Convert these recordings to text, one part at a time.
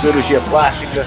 Cirurgia plástica.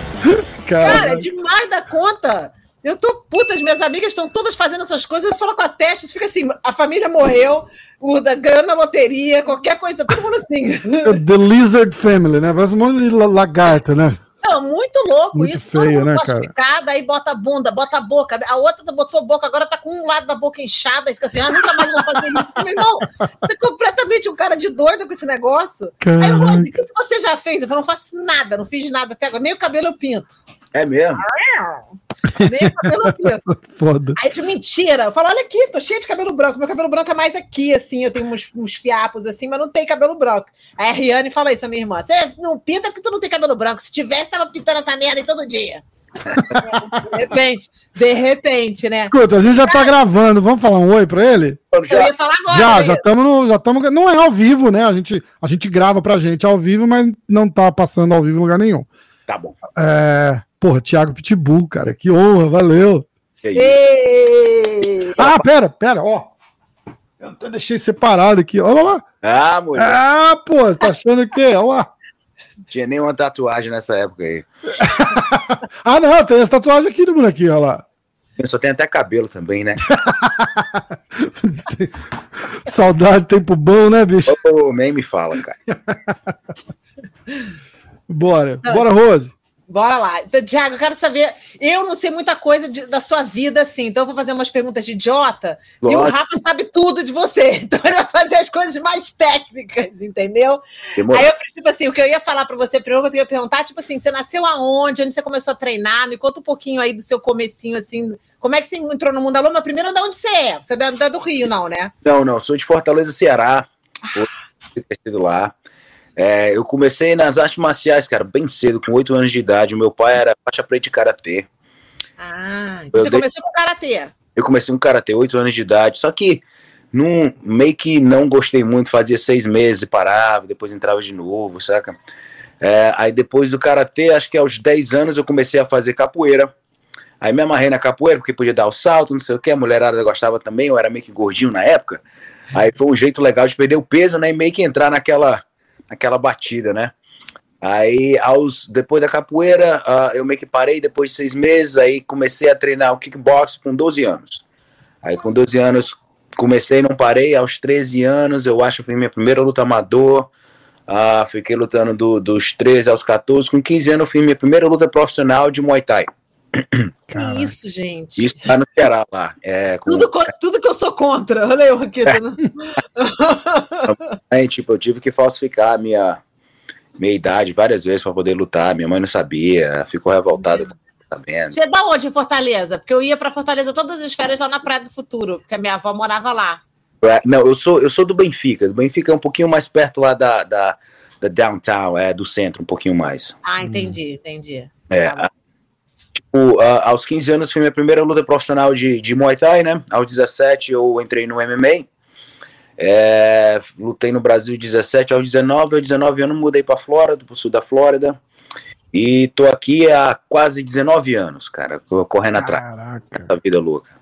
Cara, Cara é demais da conta. Eu tô puta, as minhas amigas estão todas fazendo essas coisas, eu falo com a testa, fica assim, a família morreu, o da ganhando na loteria, qualquer coisa, todo mundo assim. The Lizard Family, né? Parece um monte de lagarto, né? Não, muito louco muito isso. Feio, todo mundo né, classificada, aí bota a bunda, bota a boca. A outra botou a boca, agora tá com um lado da boca inchada e fica assim: ah, nunca mais vou fazer isso. Meu irmão, você é completamente um cara de doido com esse negócio. Caraca. Aí eu falei, o que você já fez? Eu falei, não faço nada, não fiz nada até agora, nem o cabelo eu pinto. É mesmo? Nem o cabelo pinto. Foda. Aí de mentira. Eu falo, olha aqui, tô cheio de cabelo branco. Meu cabelo branco é mais aqui, assim. Eu tenho uns, uns fiapos assim, mas não tem cabelo branco. Aí a Riane fala isso, a minha irmã. Você não pinta porque tu não tem cabelo branco. Se tivesse, tava pintando essa merda aí todo dia. de repente, de repente, né? Escuta, a gente já tá gravando. Vamos falar um oi pra ele? Eu ia falar agora. Já, né? já estamos já estamos. Não é ao vivo, né? A gente, a gente grava pra gente ao vivo, mas não tá passando ao vivo em lugar nenhum. Tá bom. É. Porra, Thiago Pitbull, cara, que honra, valeu. Ah, pera, pera, ó. Eu até deixei separado aqui, olha lá. Ah, mulher. Ah, pô, tá achando que? Olha lá. Tinha nenhuma tatuagem nessa época aí. ah, não, tem essa tatuagem aqui do bonequinho, olha lá. Só tem até cabelo também, né? Saudade, tempo bom, né, bicho? Oh, nem me fala, cara. bora, bora, Rose. Bora lá. Então, Tiago, eu quero saber. Eu não sei muita coisa de, da sua vida, assim, então eu vou fazer umas perguntas de idiota. Lógico. E o Rafa sabe tudo de você. Então ele vai fazer as coisas mais técnicas, entendeu? Aí eu, tipo assim, o que eu ia falar para você, primeiro eu ia perguntar, tipo assim, você nasceu aonde? Onde você começou a treinar? Me conta um pouquinho aí do seu comecinho, assim. Como é que você entrou no mundo da lama? Primeiro, de onde você é? Você é, do Rio, não, né? Não, não. Sou de Fortaleza, Ceará. Fui crescido lá. É, eu comecei nas artes marciais, cara, bem cedo, com oito anos de idade. O meu pai era faixa preta de karatê. Ah, então você dei... começou com karatê? Eu comecei com karatê, oito anos de idade. Só que num, meio que não gostei muito, fazia seis meses, parava, depois entrava de novo, saca? É, aí depois do karatê, acho que aos 10 anos eu comecei a fazer capoeira. Aí me amarrei na capoeira, porque podia dar o salto, não sei o que, a mulherada gostava também, eu era meio que gordinho na época. Aí foi um jeito legal de perder o peso, né? E meio que entrar naquela aquela batida, né? Aí, aos, depois da capoeira, uh, eu meio que parei depois de seis meses, aí comecei a treinar o kickbox com 12 anos. Aí, com 12 anos, comecei, não parei. Aos 13 anos, eu acho que foi minha primeira luta amador. Uh, fiquei lutando do, dos 13 aos 14. Com 15 anos, fui minha primeira luta profissional de Muay Thai. Que isso, gente. Isso tá no Ceará lá. É, com... tudo, tudo que eu sou contra. Olha aí, Raqueta. Né? é, tipo, eu tive que falsificar a minha, minha idade várias vezes para poder lutar. Minha mãe não sabia, ficou revoltada. Sabendo. Você é da onde em Fortaleza? Porque eu ia para Fortaleza todas as férias lá na Praia do Futuro, porque a minha avó morava lá. É, não, eu sou, eu sou do Benfica. Do Benfica é um pouquinho mais perto lá da, da, da downtown, é, do centro, um pouquinho mais. Ah, entendi, entendi. É, tá o, uh, aos 15 anos foi minha primeira luta profissional de, de Muay Thai, né? Aos 17 eu entrei no MMA. É, lutei no Brasil 17 aos 19, aos 19 anos mudei para Flórida, para o sul da Flórida. E tô aqui há quase 19 anos, cara, correndo Caraca. atrás da vida louca.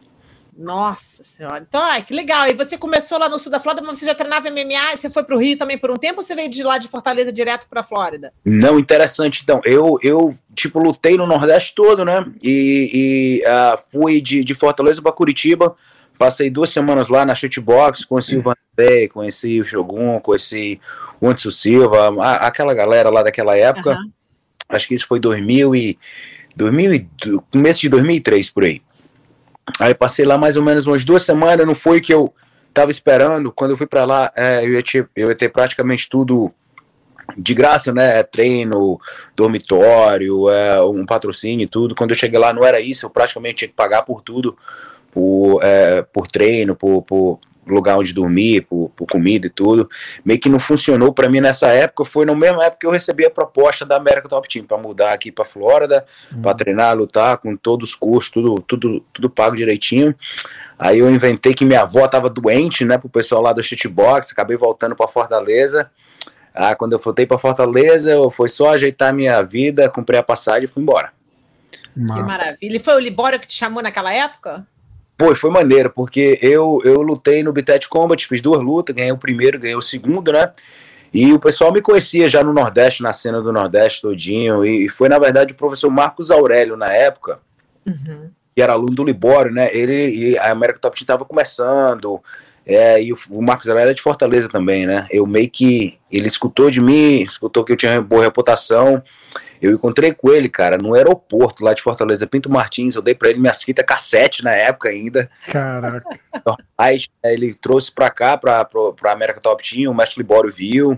Nossa senhora. Então, ai, que legal. E você começou lá no sul da Flórida, mas você já treinava MMA? Você foi para o Rio também por um tempo ou você veio de lá de Fortaleza direto para a Flórida? Não, interessante. Então, eu, eu tipo, lutei no Nordeste todo, né? E, e uh, fui de, de Fortaleza para Curitiba. Passei duas semanas lá na shootbox, conheci o Vanderlei, conheci o Shogun, conheci o Anderson Silva, a, aquela galera lá daquela época. Uhum. Acho que isso foi 2000 e, 2000 e, começo de 2003, por aí. Aí passei lá mais ou menos umas duas semanas, não foi que eu tava esperando. Quando eu fui para lá, é, eu, ia ter, eu ia ter praticamente tudo de graça, né? É treino, dormitório, é, um patrocínio e tudo. Quando eu cheguei lá, não era isso, eu praticamente tinha que pagar por tudo, por, é, por treino, por, por, lugar onde dormir, por, por comida e tudo. Meio que não funcionou para mim nessa época. Foi na mesma época que eu recebi a proposta da América Top Team para mudar aqui para Flórida, uhum. para treinar, lutar com todos os custos, tudo, tudo, tudo pago direitinho. Aí eu inventei que minha avó estava doente, né, pro pessoal lá do shootbox, acabei voltando para Fortaleza. Ah, quando eu voltei para Fortaleza, eu foi só ajeitar minha vida, comprei a passagem e fui embora. Massa. Que maravilha. E foi o Libório que te chamou naquela época? Foi, foi maneiro, porque eu, eu lutei no Bitet Combat, fiz duas lutas, ganhei o primeiro, ganhei o segundo, né? E o pessoal me conhecia já no Nordeste, na cena do Nordeste todinho, e foi, na verdade, o professor Marcos Aurélio, na época, uhum. que era aluno do Libório, né? Ele e a América Top Team estava começando, é, e o, o Marcos Aurélio é de Fortaleza também, né? Eu meio que. Ele escutou de mim, escutou que eu tinha boa reputação. Eu encontrei com ele, cara, no aeroporto lá de Fortaleza, Pinto Martins. Eu dei para ele minhas fitas cassete na época ainda. Caraca. Aí ele trouxe pra cá, pra, pra, pra América Top Team, o mestre Libório viu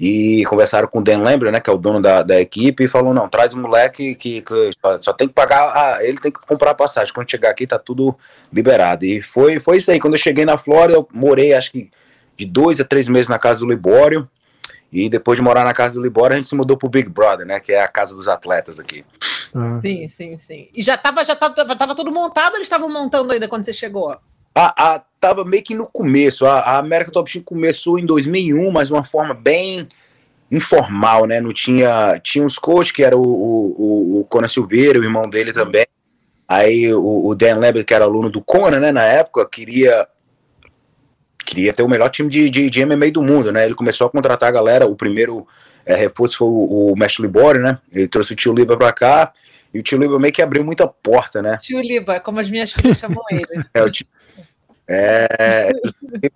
e conversaram com o Dan Lembra, né, que é o dono da, da equipe, e falou, não, traz um moleque que, que só tem que pagar, ah, ele tem que comprar a passagem, quando chegar aqui tá tudo liberado, e foi, foi isso aí, quando eu cheguei na Flórida, eu morei, acho que de dois a três meses na casa do Libório, e depois de morar na casa do Libório, a gente se mudou pro Big Brother, né, que é a casa dos atletas aqui. Ah. Sim, sim, sim. E já tava, já tava, tava tudo montado, eles estavam montando ainda quando você chegou? A, a, tava meio que no começo. A, a América Top Team começou em 2001, mas de uma forma bem informal, né? Não tinha. Tinha uns coaches, que era o, o, o Conan Silveira, o irmão dele também. Aí o, o Dan Lambert, que era aluno do Conan, né, na época, queria queria ter o melhor time de, de, de MMA do mundo, né? Ele começou a contratar a galera. O primeiro é, reforço foi o, o Mestre Libório, né? Ele trouxe o tio Liba pra cá. E o tio Liba meio que abriu muita porta, né? Tio Liba, como as minhas filhas chamam ele. é, o tio, é,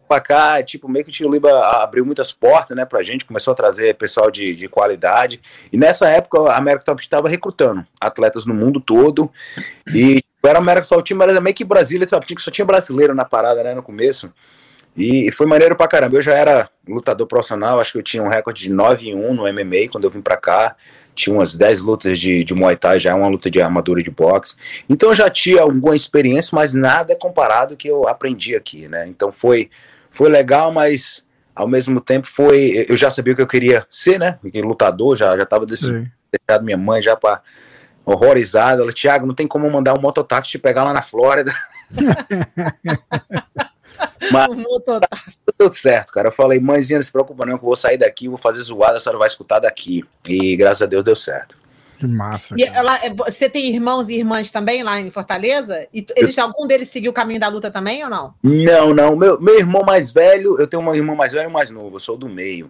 pra cá, tipo, meio que o Tio Liba abriu muitas portas, né, pra gente, começou a trazer pessoal de, de qualidade, e nessa época a América Top estava recrutando atletas no mundo todo, e tipo, era a América Top Team, mas era meio que Brasília Top Team, que só tinha brasileiro na parada, né, no começo, e foi maneiro pra caramba, eu já era lutador profissional, acho que eu tinha um recorde de 9 em 1 no MMA quando eu vim pra cá, tinha umas 10 lutas de, de Muay Thai, já uma luta de armadura de boxe. Então eu já tinha alguma experiência, mas nada comparado que eu aprendi aqui, né? Então foi, foi legal, mas ao mesmo tempo foi. Eu já sabia o que eu queria ser, né? Lutador, já, já tava decidido, deixado minha mãe já para horrorizada. Ela, Thiago, não tem como mandar um mototáxi te pegar lá na Flórida. Mas tudo certo, cara. Eu falei, mãezinha, não se preocupa não, que eu vou sair daqui, vou fazer zoada, a senhora vai escutar daqui. E graças a Deus deu certo. Que massa. E ela, é, você tem irmãos e irmãs também lá em Fortaleza? E eles, eu... algum deles seguiu o caminho da luta também ou não? Não, não. Meu, meu irmão mais velho, eu tenho um irmão mais velho e um mais novo, eu sou do meio.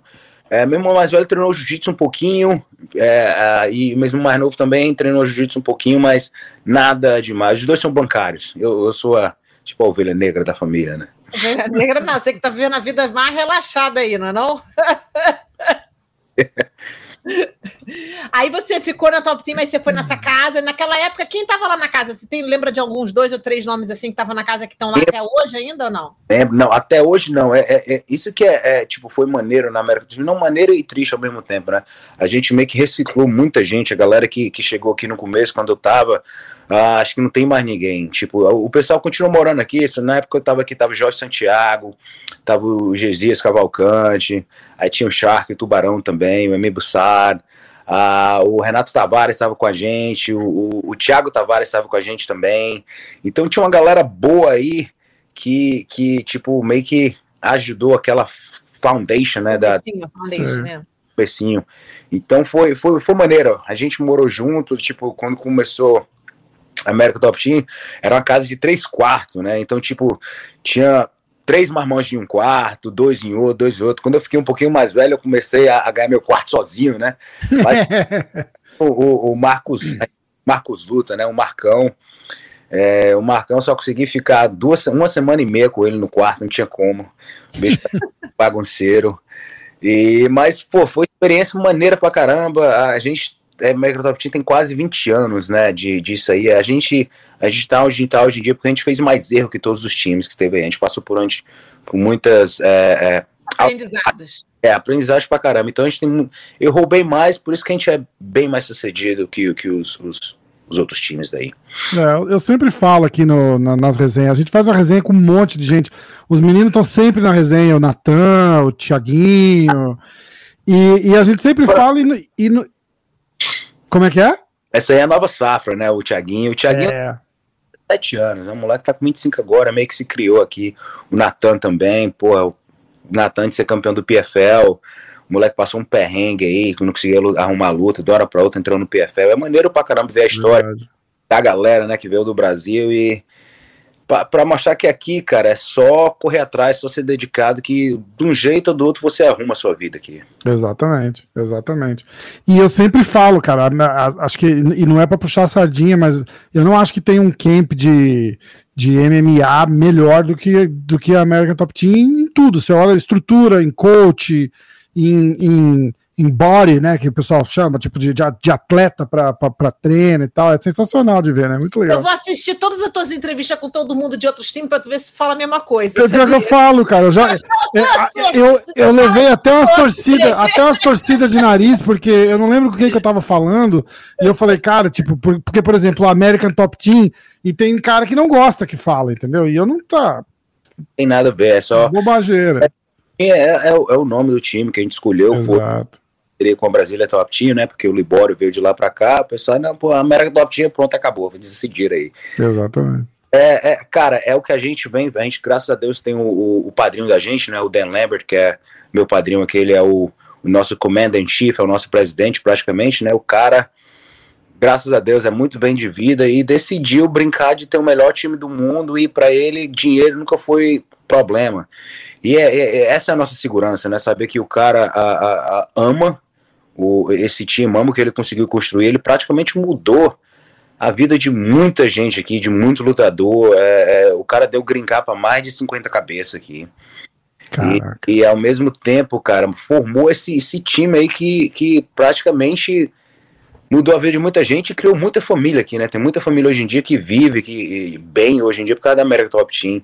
É, meu irmão mais velho treinou jiu-jitsu um pouquinho, é, e mesmo mais novo também treinou jiu-jitsu um pouquinho, mas nada demais. Os dois são bancários. Eu, eu sou a, tipo, a ovelha negra da família, né? Ovelha negra não, você que tá vivendo a vida mais relaxada aí, não é não? Aí você ficou na Top Team, aí você foi nessa casa. Naquela época, quem estava lá na casa? Você tem, lembra de alguns dois ou três nomes assim que estavam na casa que estão lá até hoje ainda ou não? Lembro, não, até hoje não. É, é, é isso que é, é, tipo, foi maneiro na América do Sul. Não maneiro e triste ao mesmo tempo, né? A gente meio que reciclou muita gente, a galera que, que chegou aqui no começo, quando eu tava. Ah, acho que não tem mais ninguém. Tipo, o pessoal continua morando aqui. Na época eu tava aqui, tava o Jorge Santiago, tava o Gesias Cavalcante, aí tinha o Shark, o Tubarão também, o Emi Bussard, ah, o Renato Tavares estava com a gente, o, o, o Thiago Tavares estava com a gente também. Então tinha uma galera boa aí que, que tipo, meio que ajudou aquela foundation, né? Da, Sim, a foundation, né? Pecinho. Então foi, foi, foi maneiro. A gente morou junto, tipo, quando começou a América Top Team, era uma casa de três quartos, né? Então, tipo, tinha três marmões em um quarto, dois em outro, dois em outro. Quando eu fiquei um pouquinho mais velho, eu comecei a, a ganhar meu quarto sozinho, né? Mas, o, o, o, Marcos, Marcos Luta, né? O Marcão. É, o Marcão só consegui ficar duas, uma semana e meia com ele no quarto, não tinha como. Beijo bagunceiro. E, mas, pô, foi experiência maneira pra caramba. A gente é, Microsoft tem quase 20 anos, né, de, disso aí. A gente, a gente tá onde tá hoje em dia porque a gente fez mais erro que todos os times que teve aí. A gente passou por onde, por muitas... É, é, aprendizados. É, aprendizados pra caramba. Então a gente tem... Eu roubei mais, por isso que a gente é bem mais sucedido que, que os, os, os outros times daí. É, eu sempre falo aqui no, na, nas resenhas, a gente faz uma resenha com um monte de gente. Os meninos estão sempre na resenha, o Natan, o Tiaguinho... E, e, a gente sempre fala e, e, como é que é? Essa aí é a nova safra, né? O Thiaguinho. O Thiaguinho é. 7 anos, né? O moleque tá com 25 agora, meio que se criou aqui. O Natan também, pô, o Natan de ser campeão do PFL. O moleque passou um perrengue aí, não conseguia arrumar luta, de hora pra outra entrou no PFL. É maneiro pra caramba ver a história. Verdade. a galera, né, que veio do Brasil e para mostrar que aqui, cara, é só correr atrás, só ser dedicado, que de um jeito ou do outro você arruma a sua vida aqui. Exatamente, exatamente. E eu sempre falo, cara, acho que, e não é para puxar a sardinha, mas eu não acho que tem um camp de, de MMA melhor do que, do que a American Top Team em tudo. Você olha estrutura, em coach, em, em em body, né? Que o pessoal chama, tipo, de, de atleta para treino e tal. É sensacional de ver, né? Muito legal. Eu vou assistir todas as tuas entrevistas com todo mundo de outros times para tu ver se fala a mesma coisa. Eu, que eu falo, cara. Eu, já, eu, eu, eu levei até umas torcidas, até umas torcidas de nariz, porque eu não lembro com quem que eu tava falando. E eu falei, cara, tipo, porque, por exemplo, o American Top Team, e tem cara que não gosta que fala, entendeu? E eu não tá. Tem nada a ver, é só. Bobageira. É, é, é, é, o nome do time que a gente escolheu. Exato com a Brasília Top Team, né? Porque o Libório veio de lá para cá, o pessoal, não, pô, a América Top Team, pronto, acabou, vou decidir aí. Exatamente. É, é, cara, é o que a gente vem, a gente, graças a Deus, tem o, o, o padrinho da gente, né? O Dan Lambert, que é meu padrinho aqui, ele é o, o nosso commander chief, é o nosso presidente praticamente, né? O cara, graças a Deus, é muito bem de vida e decidiu brincar de ter o melhor time do mundo e para ele dinheiro nunca foi problema. E é, é, é, essa é a nossa segurança, né? Saber que o cara a, a, ama o, esse time, amo que ele conseguiu construir, ele praticamente mudou a vida de muita gente aqui, de muito lutador. É, é, o cara deu grincar para mais de 50 cabeças aqui. E, e, ao mesmo tempo, cara, formou esse, esse time aí que, que praticamente mudou a vida de muita gente e criou muita família aqui, né? Tem muita família hoje em dia que vive que, bem hoje em dia por causa da América Top Team.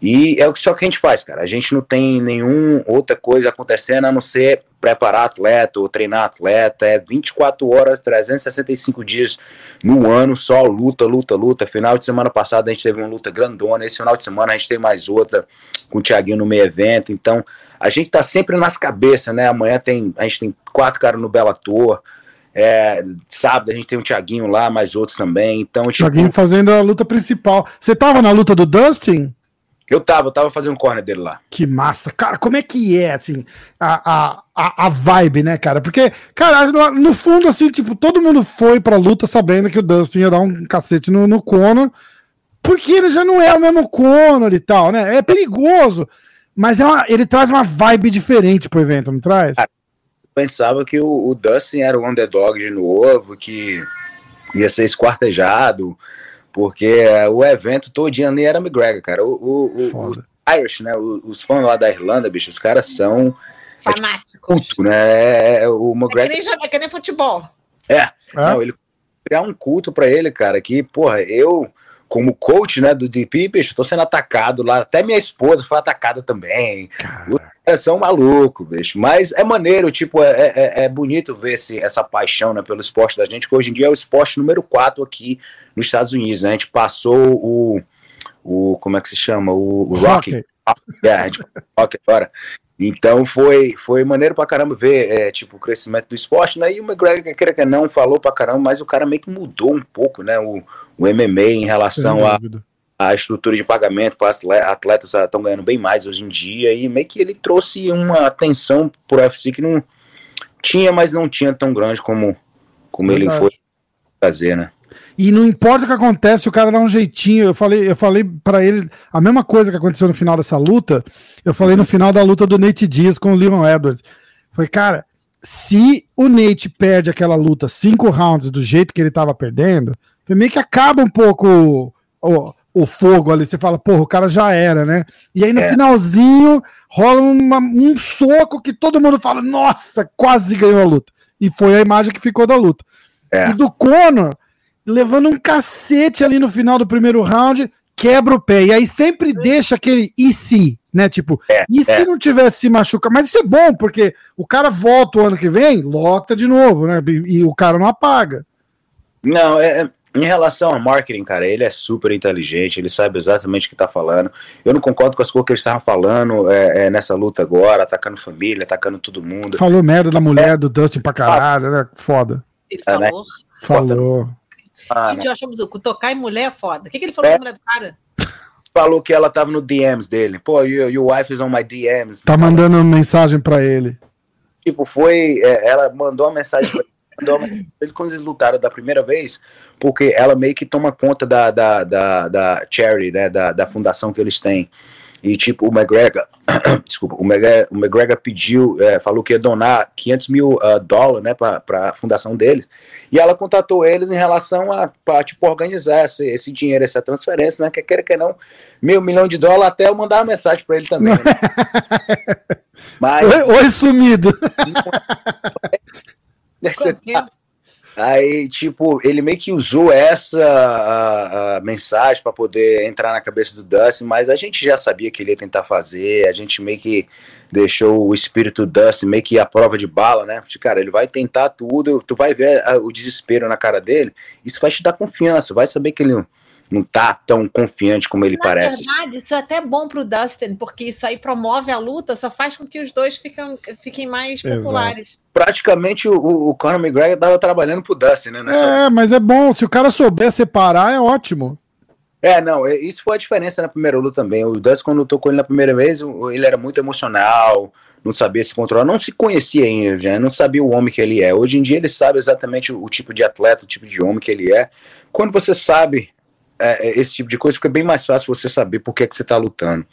E é o que só que a gente faz, cara. A gente não tem nenhuma outra coisa acontecendo a não ser preparar atleta ou treinar atleta. É 24 horas, 365 dias no ano, só luta, luta, luta. Final de semana passada a gente teve uma luta grandona. Esse final de semana a gente tem mais outra com o Thiaguinho no meio evento. Então a gente tá sempre nas cabeças, né? Amanhã tem, a gente tem quatro caras no Bellator. É, sábado a gente tem o Thiaguinho lá, mais outros também. Então, tipo... Thiaguinho fazendo a luta principal. Você tava na luta do Dustin? Eu tava, eu tava fazendo corner dele lá. Que massa. Cara, como é que é, assim, a, a, a vibe, né, cara? Porque, cara, no, fundo, assim, tipo, todo mundo foi pra luta sabendo que o Dustin ia dar um cacete no, no Conor, porque ele já não é o mesmo Conor e tal, né? É perigoso, mas é uma, ele traz uma vibe diferente pro evento, não traz? Cara, eu pensava que o, o Dustin era o underdog de novo, que ia ser esquartejado, porque é, o evento todinho ali era McGregor, cara. O, o, o os Irish, né? Os, os, fãs lá da Irlanda, bicho, os caras são. É tipo Fanáticos. É culto, né? É, o McGregor. É que, nem, é que nem futebol. É. Não, ele criar um culto para ele, cara, que, porra, eu como coach, né, do DP, bicho, tô sendo atacado lá, até minha esposa foi atacada também. Os caras são malucos, bicho, mas é maneiro, tipo, é, é, é, bonito ver esse, essa paixão, né, pelo esporte da gente, que hoje em dia é o esporte número 4 aqui nos Estados Unidos, né, a gente passou o, o como é que se chama, o, o Rock, é, a gente Rock agora, então foi, foi maneiro pra caramba ver, é, tipo, o crescimento do esporte, né? E o McGregor, queira que não, falou pra caramba, mas o cara meio que mudou um pouco, né? O, o MMA em relação à a, a estrutura de pagamento para atletas estão ganhando bem mais hoje em dia e meio que ele trouxe uma atenção pro UFC que não tinha, mas não tinha tão grande como, como ele foi fazer, né? E não importa o que acontece, o cara dá um jeitinho. Eu falei, eu falei para ele a mesma coisa que aconteceu no final dessa luta. Eu falei no final da luta do Nate Diaz com o Leon Edwards. Foi, cara, se o Nate perde aquela luta cinco rounds do jeito que ele tava perdendo, meio que acaba um pouco o, o, o, fogo ali. Você fala, porra, o cara já era, né? E aí no é. finalzinho rola uma, um soco que todo mundo fala, nossa, quase ganhou a luta. E foi a imagem que ficou da luta. É. E do Conor, levando um cacete ali no final do primeiro round, quebra o pé. E aí sempre deixa aquele e se, né? Tipo, é, e se é. não tivesse se machucado? Mas isso é bom, porque o cara volta o ano que vem, lota de novo, né? E, e o cara não apaga. Não, é, é em relação ao marketing, cara, ele é super inteligente, ele sabe exatamente o que está falando. Eu não concordo com as coisas que ele estava falando é, é, nessa luta agora, atacando família, atacando todo mundo. Falou merda da mulher é. do Dustin pra caralho, né? Foda. Ele falou. né? Falou. Ah, Gente, eu achamos o tocar em mulher é foda. O que, que ele falou é. da mulher do cara? Falou que ela tava no DMs dele. Pô, your, your wife is on my DMs. Tá mandando mensagem pra ele. Tipo, foi. É, ela mandou uma mensagem pra ele ele quando eles lutaram da primeira vez, porque ela meio que toma conta da, da, da, da charity, né, da, da fundação que eles têm. E tipo, o McGregor, desculpa, o McGregor, o McGregor pediu, é, falou que ia donar 500 mil uh, dólares, né, para a fundação deles. E ela contatou eles em relação a, pra, tipo, organizar esse, esse dinheiro, essa transferência, né, que quer que não, meio milhão de dólares, até eu mandar uma mensagem para ele também. Né? Mas... Oi, oi sumido! Aí, tipo, ele meio que usou essa a, a mensagem para poder entrar na cabeça do Dustin, mas a gente já sabia que ele ia tentar fazer, a gente meio que deixou o espírito Dustin meio que a prova de bala, né? Cara, ele vai tentar tudo, tu vai ver a, o desespero na cara dele, isso vai te dar confiança, vai saber que ele não tá tão confiante como ele Na parece. Na verdade, isso é até bom pro Dustin, porque isso aí promove a luta, só faz com que os dois fiquem, fiquem mais Exato. populares. Praticamente o, o Conor McGregor tava trabalhando pro Dustin, né? Nessa... É, mas é bom, se o cara souber separar, é ótimo. É, não, é, isso foi a diferença na primeira luta também. O Dustin, quando lutou com ele na primeira vez, ele era muito emocional, não sabia se controlar, não se conhecia ainda, já, não sabia o homem que ele é. Hoje em dia ele sabe exatamente o, o tipo de atleta, o tipo de homem que ele é. Quando você sabe é, é, esse tipo de coisa, fica bem mais fácil você saber por que, é que você está lutando.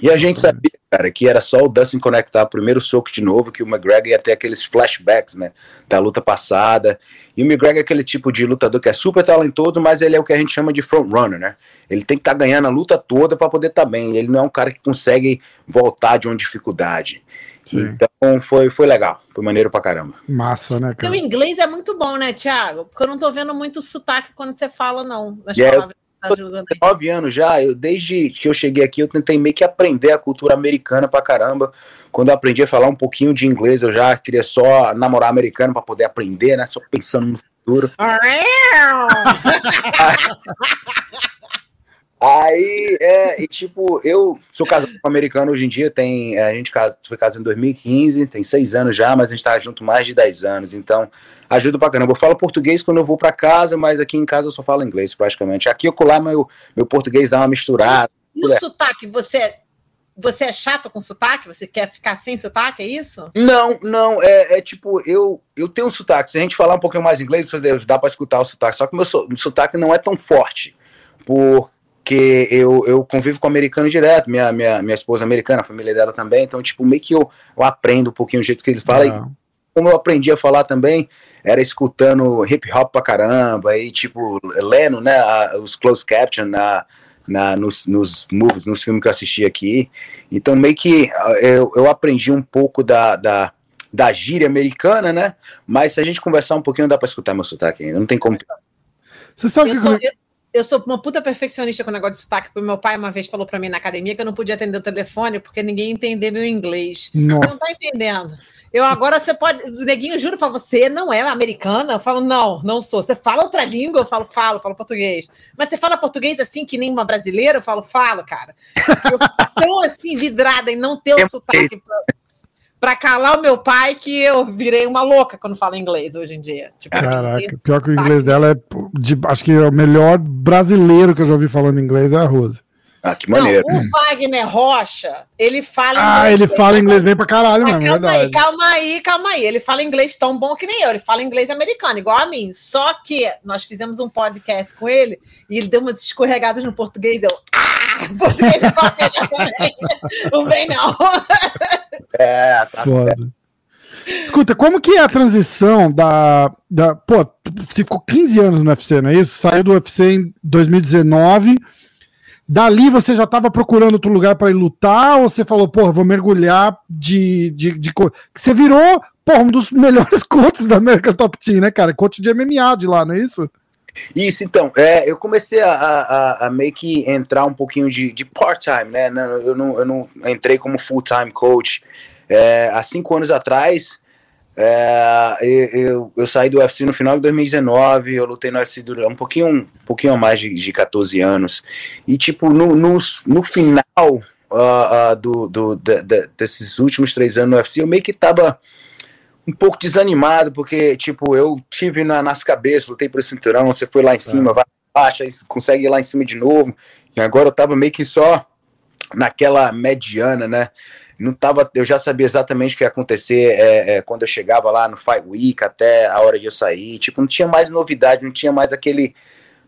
E a gente sabia, cara, que era só o Dustin conectar o primeiro soco de novo, que o McGregor ia ter aqueles flashbacks, né, da luta passada. E o McGregor é aquele tipo de lutador que é super talentoso, mas ele é o que a gente chama de front runner, né? Ele tem que estar tá ganhando a luta toda para poder estar tá bem. Ele não é um cara que consegue voltar de uma dificuldade. Sim. Então foi, foi legal, foi maneiro pra caramba. Massa, né, cara? O inglês é muito bom, né, Thiago? Porque eu não tô vendo muito sotaque quando você fala, não. Nas yeah, palavras tá nove anos já, eu, desde que eu cheguei aqui, eu tentei meio que aprender a cultura americana pra caramba. Quando eu aprendi a falar um pouquinho de inglês, eu já queria só namorar americano para poder aprender, né? Só pensando no futuro. Aí, é, e tipo, eu sou casado com um americano hoje em dia, tem, a gente foi casado em 2015, tem seis anos já, mas a gente tá junto mais de dez anos, então ajuda pra caramba. Eu falo português quando eu vou para casa, mas aqui em casa eu só falo inglês praticamente. Aqui eu colar meu, meu português dá uma misturada. E o sotaque, você, você é chato com sotaque? Você quer ficar sem sotaque, é isso? Não, não, é, é tipo, eu, eu tenho um sotaque, se a gente falar um pouquinho mais inglês, dá para escutar o sotaque, só que meu sotaque não é tão forte, por que eu, eu convivo com americano direto, minha, minha, minha esposa é americana, a família dela também, então, tipo, meio que eu, eu aprendo um pouquinho o jeito que ele fala, e como eu aprendi a falar também, era escutando hip hop pra caramba, e, tipo, lendo, né, a, os closed caption na, na, nos, nos movies, nos filmes que eu assisti aqui, então meio que eu, eu aprendi um pouco da, da, da gíria americana, né, mas se a gente conversar um pouquinho, dá pra escutar meu sotaque ainda, não tem como... Você sabe eu que... Sou, eu eu sou uma puta perfeccionista com o negócio de sotaque, porque meu pai uma vez falou para mim na academia que eu não podia atender o telefone porque ninguém entender meu inglês. Não. Você não tá entendendo. Eu agora você pode. O neguinho, juro pra você, não é americana? Eu falo, não, não sou. Você fala outra língua? Eu falo, falo, falo português. Mas você fala português assim, que nem uma brasileira? Eu falo, falo, cara. Eu tão assim, vidrada em não ter o sotaque. Pra para calar o meu pai que eu virei uma louca quando falo inglês hoje em dia. Tipo, Caraca, pior que o inglês dela é de, acho que é o melhor brasileiro que eu já ouvi falando inglês é a Rose. Ah, que maneiro. Não, o Wagner Rocha, ele fala Ah, inglês, ele fala inglês bem pra caralho, mano. Calma verdade. aí, calma aí, calma aí. Ele fala inglês tão bom que nem eu. Ele fala inglês americano, igual a mim. Só que nós fizemos um podcast com ele e ele deu umas escorregadas no português. Eu, ah, português é também. Não vem, não. É, tá Foda. Escuta, como que é a transição da, da. Pô, ficou 15 anos no UFC, não é isso? Saiu do UFC em 2019. Dali você já estava procurando outro lugar para ir lutar? Ou você falou, porra, vou mergulhar de. de, de. Você virou, porra, um dos melhores coaches da American Top Team, né, cara? Coach de MMA de lá, não é isso? Isso, então, é, eu comecei a, a, a, meio que entrar um pouquinho de, de part-time, né? Eu não, eu não entrei como full-time coach. É, há cinco anos atrás, é, eu, eu, saí do UFC no final de 2019, eu lutei no UFC durante um pouquinho, um pouquinho a mais de, de 14 anos. E, tipo, no, no, no final uh, uh, do, do, de, de, desses últimos três anos no UFC, eu meio que tava um pouco desanimado, porque, tipo, eu tive na, nas cabeças, lutei pro cinturão, você foi lá em cima, é. vai baixo, aí consegue ir lá em cima de novo. E agora eu tava meio que só naquela mediana, né? Não tava, eu já sabia exatamente o que ia acontecer é, é, quando eu chegava lá no Fight Week até a hora de eu sair. Tipo, não tinha mais novidade, não tinha mais aquele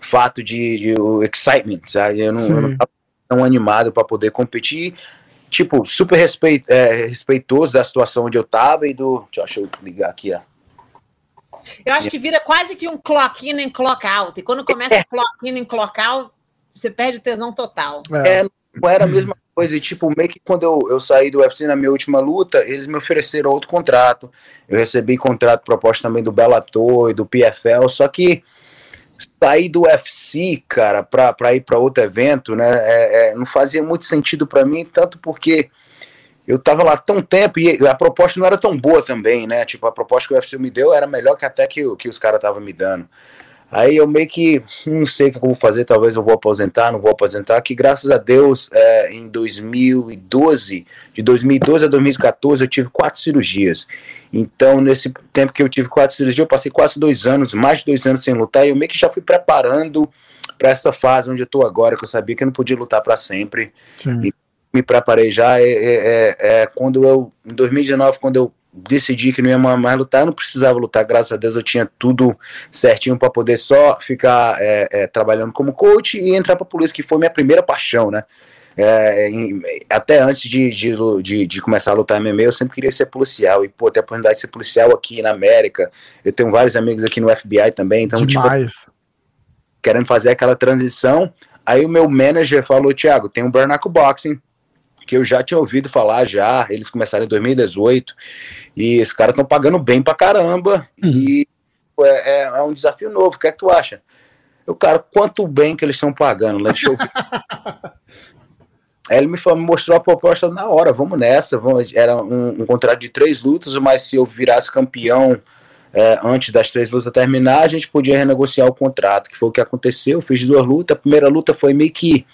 fato de, de o excitement, sabe? Eu não, eu não tava tão animado para poder competir. Tipo, super respeito, é, respeitoso da situação onde eu tava e do. Deixa eu ligar aqui, ó. Eu acho que vira quase que um clock in e clock out. E quando começa é. clock in e clock out, você perde o tesão total. É, não era a mesma coisa. E, tipo, meio que quando eu, eu saí do UFC na minha última luta, eles me ofereceram outro contrato. Eu recebi contrato proposto também do Bellator e do PFL, só que sair do UFC, cara, para ir para outro evento, né, é, é, não fazia muito sentido para mim, tanto porque eu tava lá tão tempo e a proposta não era tão boa também, né? Tipo, a proposta que o UFC me deu era melhor que até que, que os caras estavam me dando. Aí eu meio que não sei o que eu vou fazer, talvez eu vou aposentar, não vou aposentar, que graças a Deus, é, em 2012, de 2012 a 2014, eu tive quatro cirurgias. Então, nesse tempo que eu tive quatro cirurgias, eu passei quase dois anos, mais de dois anos sem lutar, e eu meio que já fui preparando para essa fase onde eu tô agora, que eu sabia que eu não podia lutar para sempre. Sim. E me preparei já. É, é, é, é, quando eu, em 2019, quando eu decidi que não ia mais lutar, eu não precisava lutar, graças a Deus eu tinha tudo certinho para poder só ficar é, é, trabalhando como coach e entrar para a polícia, que foi minha primeira paixão, né? É, em, até antes de, de, de, de, começar a lutar MMA, eu sempre queria ser policial e pô, ter a oportunidade de ser policial aqui na América. Eu tenho vários amigos aqui no FBI também, então, tipo, Demais. tipo, querendo fazer aquela transição. Aí o meu manager falou: Thiago, tem um Burnacle Boxing que eu já tinha ouvido falar já, eles começaram em 2018, e esses caras estão pagando bem pra caramba, uhum. e é, é, é, um desafio novo, o que é que tu acha? Eu, cara, quanto bem que eles estão pagando, né? deixa eu ver. Aí ele me, falou, me, mostrou a proposta na hora, vamos nessa, vamos, era um, um, contrato de três lutas, mas se eu virasse campeão é, antes das três lutas terminar, a gente podia renegociar o contrato, que foi o que aconteceu, fiz duas lutas, a primeira luta foi meio que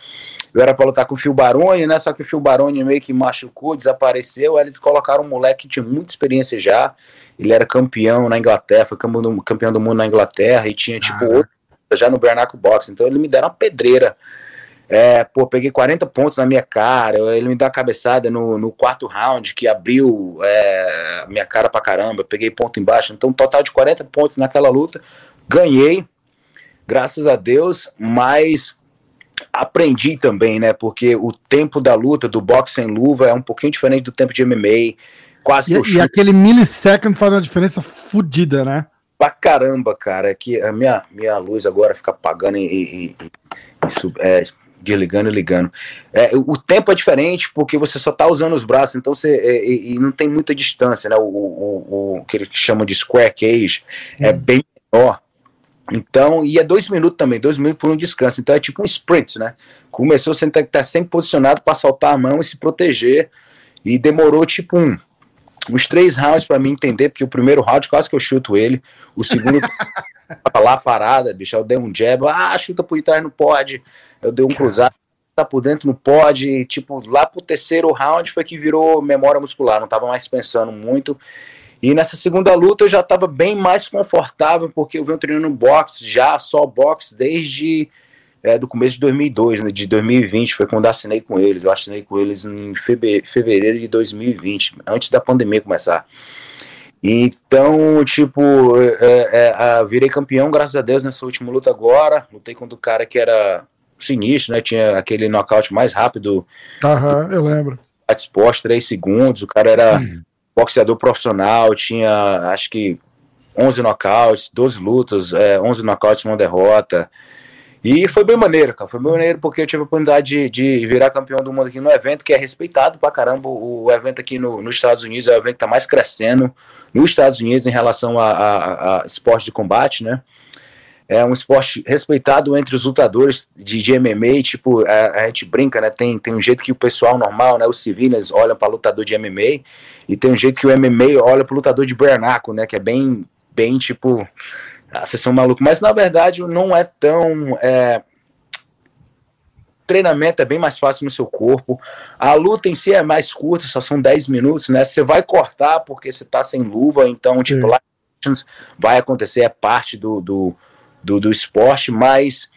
eu era para lutar com o Phil Baroni, né? Só que o Phil Baroni meio que machucou, desapareceu. Aí eles colocaram um moleque que tinha muita experiência já. Ele era campeão na Inglaterra, foi campeão do, campeão do mundo na Inglaterra e tinha tipo ah. outro já no Bernacle Box. Então ele me deram uma pedreira. É, pô, peguei 40 pontos na minha cara. Ele me deu a cabeçada no, no quarto round, que abriu é, minha cara pra caramba. peguei ponto embaixo. Então, um total de 40 pontos naquela luta. Ganhei, graças a Deus, mas aprendi também, né? Porque o tempo da luta, do boxe sem luva, é um pouquinho diferente do tempo de MMA. Quase e, e aquele millisecond faz uma diferença fodida, né? Pra caramba, cara. É que a minha, minha luz agora fica apagando e, e, e isso, é, desligando e ligando. É, o tempo é diferente porque você só tá usando os braços, então você é, e, e, não tem muita distância, né? O, o, o que eles chamam de square cage hum. é bem menor. Então, e é dois minutos também, dois minutos por um descanso. Então é tipo um sprint, né? Começou você tem que estar sempre posicionado para soltar a mão e se proteger. E demorou tipo um, uns três rounds para mim entender, porque o primeiro round quase que eu chuto ele. O segundo tava lá parada, bicho. Eu dei um jab, ah, chuta por trás não pode. Eu dei um cruzado, tá por dentro não pode. E, tipo, lá pro terceiro round foi que virou memória muscular, não tava mais pensando muito. E nessa segunda luta eu já estava bem mais confortável, porque eu venho treinando boxe já, só boxe, desde é, do começo de 2002, né, de 2020, foi quando assinei com eles. Eu assinei com eles em fevereiro de 2020, antes da pandemia começar. Então, tipo, é, é, virei campeão, graças a Deus, nessa última luta agora. Lutei contra o cara que era sinistro, né? Tinha aquele nocaute mais rápido. Aham, eu lembro. Esporte, 3 segundos. O cara era. Hum boxeador profissional, tinha acho que 11 nocautes, 12 lutas, é, 11 nocautes, uma derrota. E foi bem maneiro, cara. Foi bem maneiro porque eu tive a oportunidade de, de, virar campeão do mundo aqui no evento, que é respeitado pra caramba. O, evento aqui no, nos Estados Unidos é o evento que tá mais crescendo nos Estados Unidos em relação a, a, a esporte de combate, né? É um esporte respeitado entre os lutadores de, de MMA, tipo, a, a, gente brinca, né, tem, tem um jeito que o pessoal normal, né, os civis olham para lutador de MMA, e tem um jeito que o MMA olha para lutador de Bernaco, né, que é bem, bem, tipo, a sessão maluca, mas na verdade não é tão, é, treinamento é bem mais fácil no seu corpo, a luta em si é mais curta, só são 10 minutos, né, você vai cortar porque você tá sem luva, então, tipo, lá vai acontecer, é parte do, do do, do esporte, mas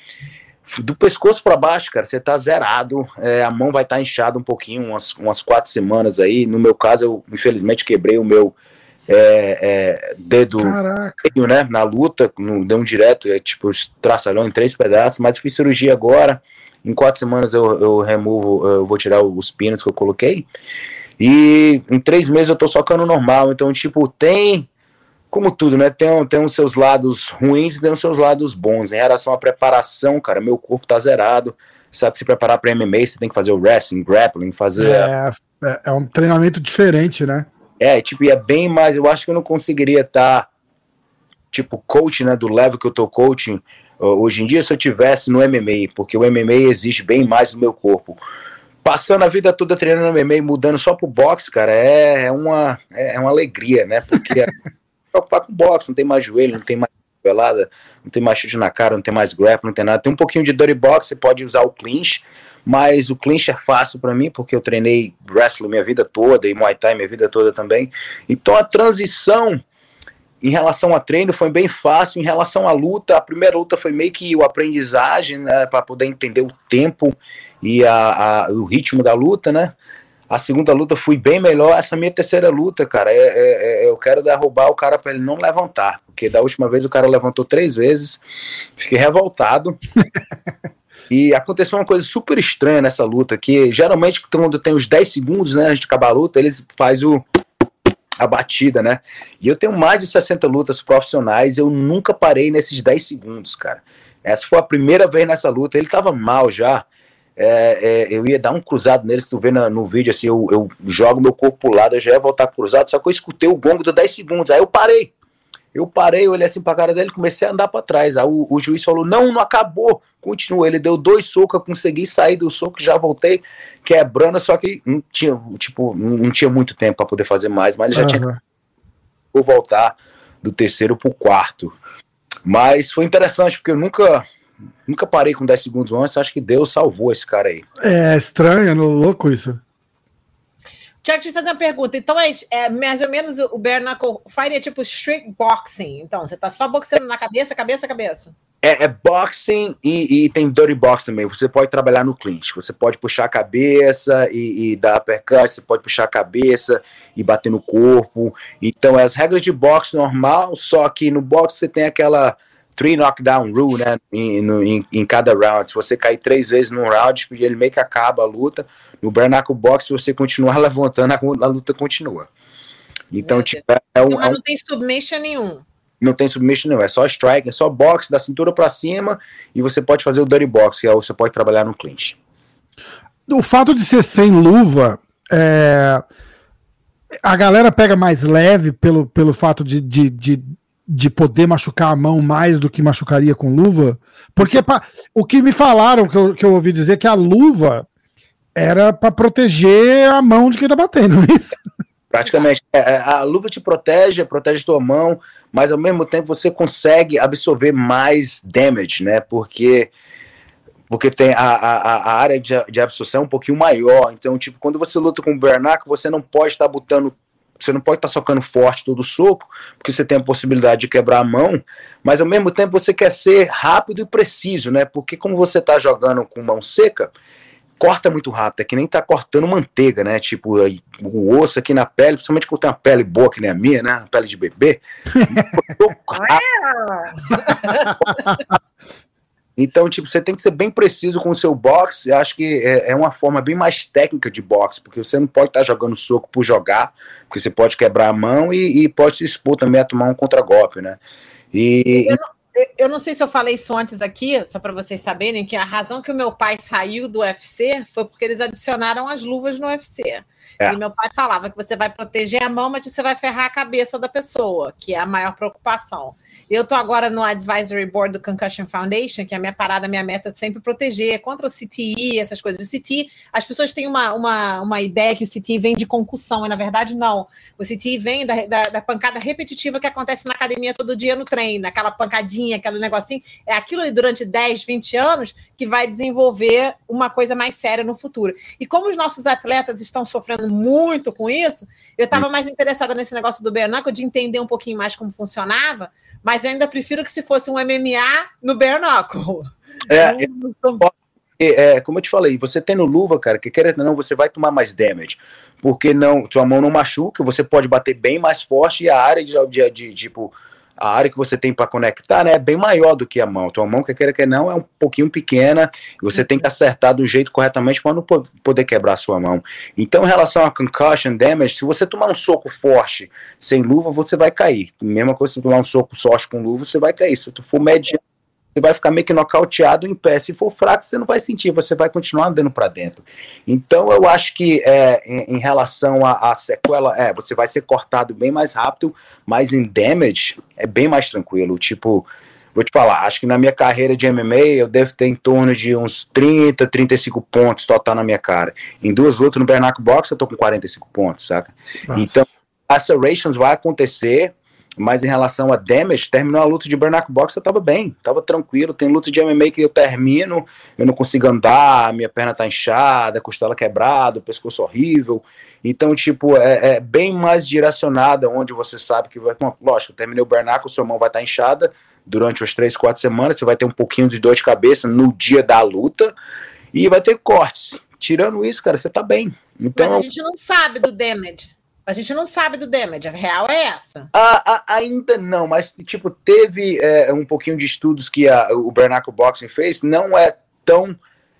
do pescoço para baixo, cara, você tá zerado. É, a mão vai estar tá inchada um pouquinho, umas, umas quatro semanas aí. No meu caso, eu infelizmente quebrei o meu é, é, dedo meio, né, na luta, no, deu um direto, é, tipo, traçalhão em três pedaços, mas fiz cirurgia agora. Em quatro semanas eu, eu removo, eu vou tirar os pinos que eu coloquei. E em três meses eu tô socando normal. Então, tipo, tem como tudo, né? Tem, tem os seus lados ruins e tem os seus lados bons. Em relação à preparação, cara, meu corpo tá zerado. Sabe, se preparar para MMA, você tem que fazer o wrestling, grappling, fazer. É, é, é um treinamento diferente, né? É, tipo, é bem mais. Eu acho que eu não conseguiria estar, tá, tipo, coach, né? Do level que eu tô coaching hoje em dia se eu tivesse no MMA, porque o MMA exige bem mais do meu corpo. Passando a vida toda treinando MMA e mudando só pro boxe, cara, é, é uma, é uma alegria, né? Porque preocupar com boxe, não tem mais joelho, não tem mais pelada, não tem mais chute na cara, não tem mais grapple, não tem nada. Tem um pouquinho de dirty box, você pode usar o clinch, mas o clinch é fácil para mim, porque eu treinei wrestling minha vida toda e Muay Thai minha vida toda também. Então a transição em relação a treino foi bem fácil, em relação à luta, a primeira luta foi meio que o aprendizagem, né, para poder entender o tempo e a, a, o ritmo da luta, né? A segunda luta fui bem melhor. Essa minha terceira luta, cara, é, é, é eu quero derrubar o cara para ele não levantar. Porque da última vez o cara levantou três vezes, fiquei revoltado. e aconteceu uma coisa super estranha nessa luta, que geralmente quando tem os 10 segundos, né, a gente acaba a luta, eles faz o a batida, né? E eu tenho mais de 60 lutas profissionais, eu nunca parei nesses 10 segundos, cara. Essa foi a primeira vez nessa luta, ele tava mal já é, é, eu ia dar um cruzado nele, se tu vê no, no vídeo, assim, eu, eu, jogo meu corpo pro lado, eu já ia voltar cruzado, só que eu escutei o gongo de 10 segundos, aí eu parei. Eu parei, olhei assim pra cara dele comecei a andar para trás. Aí o, o, juiz falou: não, não acabou. Continua. Ele deu dois socos, eu consegui sair do soco, já voltei quebrando, só que não tinha, tipo, não tinha muito tempo para poder fazer mais, mas ele já uhum. tinha. Vou voltar do terceiro pro quarto. Mas foi interessante, porque eu nunca Nunca parei com 10 segundos antes, acho que Deus salvou esse cara aí. É estranho, é louco isso. Tiago, deixa eu fazer uma pergunta. Então, é, é mais ou menos o bare knuckle fight é tipo street boxing. Então, você tá só boxando na cabeça, cabeça, cabeça. É, é boxing e, e, tem dirty box também. Você pode trabalhar no clinch. Você pode puxar a cabeça e, e dar uppercut, você pode puxar a cabeça e bater no corpo. Então, é as regras de boxe normal, só que no boxe você tem aquela three knockdown rule, né? Em, no, em, em, cada round. Se você cair três vezes num round, ele meio que acaba a luta. No Bernacle Box, se você continuar levantando, a, a luta continua. Então, tipo, é, é um, então, é não tem submission nenhum. Não tem submission nenhum, é só strike, é só box da cintura para cima e você pode fazer o dirty box, que é, você pode trabalhar no clinch. O fato de ser sem luva, é, a galera pega mais leve pelo, pelo fato de, de, de de poder machucar a mão mais do que machucaria com luva? Porque pra, o que me falaram, que eu, que eu ouvi dizer, que a luva era para proteger a mão de quem tá batendo, é isso? Praticamente. É, é, a luva te protege, protege tua mão, mas ao mesmo tempo você consegue absorver mais damage, né? Porque porque tem a, a, a área de, de absorção um pouquinho maior. Então, tipo, quando você luta com o Bernac, você não pode estar botando você não pode estar tá socando forte todo o soco, porque você tem a possibilidade de quebrar a mão, mas ao mesmo tempo você quer ser rápido e preciso, né? Porque como você está jogando com mão seca, corta muito rápido, é que nem tá cortando manteiga, né? Tipo, o osso aqui na pele, principalmente quando tem uma pele boa que nem a minha, né? A pele de bebê. Então, tipo, você tem que ser bem preciso com o seu boxe. Eu acho que é, é, uma forma bem mais técnica de boxe, porque você não pode estar tá jogando soco por jogar, porque você pode quebrar a mão e, e pode se expor também a tomar um contragolpe, né? E, eu, não, eu não sei se eu falei isso antes aqui, só para vocês saberem, que a razão que o meu pai saiu do UFC foi porque eles adicionaram as luvas no UFC. É. E meu pai falava que você vai proteger a mão, mas você vai ferrar a cabeça da pessoa, que é a maior preocupação. Eu tô agora no advisory board do Concussion Foundation, que é a minha parada, a minha meta é sempre proteger contra o CTI, essas coisas. O CTI, as pessoas têm uma, uma, uma ideia que o CTI vem de concussão, e na verdade não. O CTI vem da, da, da pancada repetitiva que acontece na academia todo dia no treino, aquela pancadinha, aquele negocinho. É aquilo ali durante 10, 20 anos que vai desenvolver uma coisa mais séria no futuro. E como os nossos atletas estão sofrendo muito com isso, eu estava mais interessada nesse negócio do Bernaco, de entender um pouquinho mais como funcionava, mas eu ainda prefiro que se fosse um MMA no bare knuckle. É, é, como eu te falei, você tendo luva, cara, que querendo ou não, você vai tomar mais damage. Porque não, tua mão não machuca, você pode bater bem mais forte e a área de, de, de tipo, a área que você tem para conectar né, é bem maior do que a mão. Tua mão, que queira que não, é um pouquinho pequena você tem que acertar do jeito corretamente para não poder quebrar a sua mão. Então, em relação a concussion damage, se você tomar um soco forte sem luva, você vai cair. Mesma coisa se tomar um soco forte com luva, você vai cair. Se tu for mediano, você vai ficar meio que nocauteado em pé. Se for fraco, você não vai sentir, você vai continuar andando para dentro. Então, eu acho que é, em, em, relação à sequela, é, você vai ser cortado bem mais rápido, mas em damage é bem mais tranquilo. Tipo, vou te falar, acho que na minha carreira de MMA eu devo ter em torno de uns 30, 35 pontos total na minha cara. Em duas lutas no Bernacle Box eu tô com 45 pontos, saca? Nossa. Então, acerations vai acontecer mas em relação a damage, terminou a luta de Burnout Box, eu tava bem, tava tranquilo. Tem luta de MMA que eu termino, eu não consigo andar, minha perna tá inchada, costela quebrada, pescoço horrível. Então, tipo, é, é, bem mais direcionada, onde você sabe que vai. Lógico, terminei o Bernacle, sua mão vai estar tá inchada durante as três, quatro semanas, você vai ter um pouquinho de dor de cabeça no dia da luta e vai ter cortes. Tirando isso, cara, você tá bem. Então, Mas a gente não sabe do damage. A gente não sabe do damage, a real é essa. Ah, ah, ainda não, mas tipo, teve é, um pouquinho de estudos que a, o Bernacle Boxing fez, não é tão.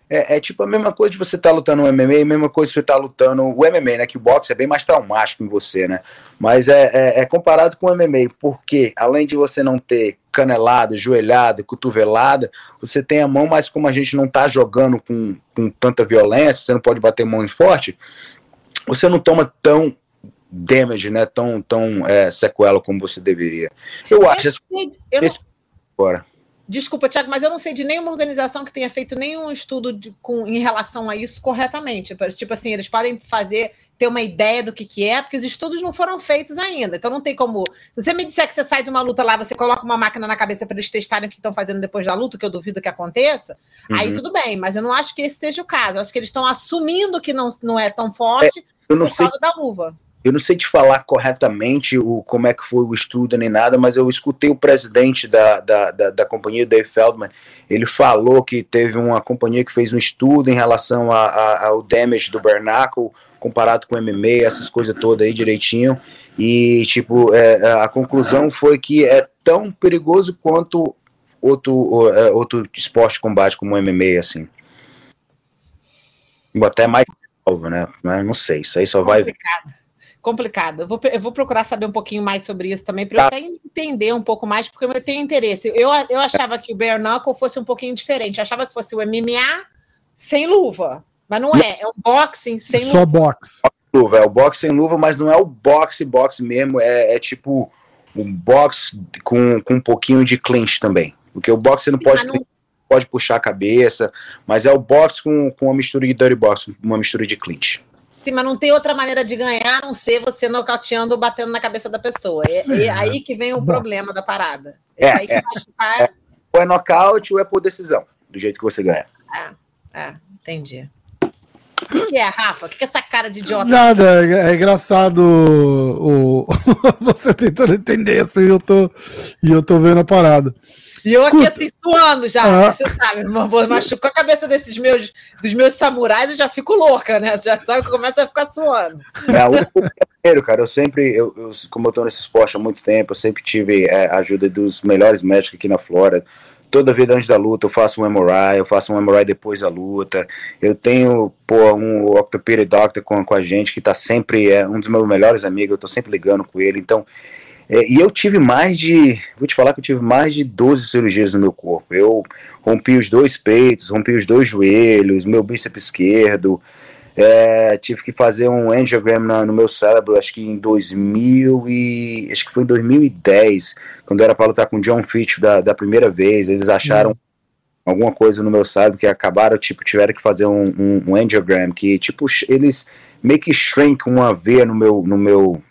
É, é, tipo a mesma coisa de você estar tá lutando no MMA, a mesma coisa de você estar tá lutando o MMA, né? Que o boxe é bem mais traumático em você, né? Mas é, é, é, comparado com o MMA, porque além de você não ter canelada, joelhada, cotovelada, você tem a mão, mas como a gente não tá jogando com, com tanta violência, você não pode bater mão forte, você não toma tão damage, né? Tão, tão é, sequela como você deveria. Eu acho. Esse, eu esse, não... Desculpa, Tiago, mas eu não sei de nenhuma organização que tenha feito nenhum estudo de, com, em relação a isso corretamente. Tipo assim, eles podem fazer, ter uma ideia do que, que é, porque os estudos não foram feitos ainda. Então não tem como. Se você me disser que você sai de uma luta lá, você coloca uma máquina na cabeça para eles testarem o que estão fazendo depois da luta, que eu duvido que aconteça, uhum. aí tudo bem, mas eu não acho que esse seja o caso. Eu acho que eles estão assumindo que não, não é tão forte é, eu não por sei. causa da luva eu não sei te falar corretamente o, como é que foi o estudo nem nada, mas eu escutei o presidente da, da, da, da companhia, Dave Feldman, ele falou que teve uma companhia que fez um estudo em relação a, a, ao damage do Bernacle comparado com o MMA, essas coisas todas aí direitinho, e tipo, é, a conclusão foi que é tão perigoso quanto outro, é, outro esporte de combate como o MMA, assim. Até mais né? Não sei, isso aí só vai complicado. Eu vou, eu vou procurar saber um pouquinho mais sobre isso também, para eu tá. até entender um pouco mais, porque eu tenho interesse. Eu, eu achava que o Bare Knuckle fosse um pouquinho diferente. Eu achava que fosse o MMA sem luva. Mas não é, é um boxing sem Só luva. Só boxe. Luva, é o boxe sem luva, mas não é o boxe, boxe mesmo, é, é tipo um boxe com, com um pouquinho de clinch também. Porque o boxe você não Sim, pode, não... pode puxar a cabeça, mas é o boxe com, com uma mistura de dirty box, uma mistura de clinch. Sim, mas não tem outra maneira de ganhar a não ser você nocauteando ou batendo na cabeça da pessoa. É, é aí que vem o Nossa. problema da parada. É, é aí que é, vai é, Ou é nocaute ou é por decisão, do jeito que você ganha. É, é entendi. O que é, Rafa? O que é essa cara de idiota? Nada, é, é engraçado o, você tentando entender isso e eu tô, e eu tô vendo a parada. E eu aqui assim, suando já, ah. você sabe, machucou a cabeça desses meus, dos meus samurais e já fico louca, né? Já sabe que começa a ficar suando. É, o primeiro, cara, eu sempre, eu, eu, como eu tô nesse esporte há muito tempo, eu sempre tive é, a ajuda dos melhores médicos aqui na Flórida. Toda vida antes da luta eu faço um MRI, eu faço um MRI depois da luta. Eu tenho, pô, um orthopedic doctor com, com a gente que tá sempre, é um dos meus melhores amigos, eu tô sempre ligando com ele. Então, é, e eu tive mais de, vou te falar que eu tive mais de 12 cirurgias no meu corpo. Eu rompi os dois peitos, rompi os dois joelhos, meu bíceps esquerdo. É, tive que fazer um angiogram no meu cérebro, acho que em 2000 e acho que foi em 2010, quando era para lutar com John Fitch da, da primeira vez. Eles acharam uhum. alguma coisa no meu cérebro que acabaram, tipo, tiveram que fazer um, um, um angiogram que, tipo, eles meio que shrink uma veia no meu, no meu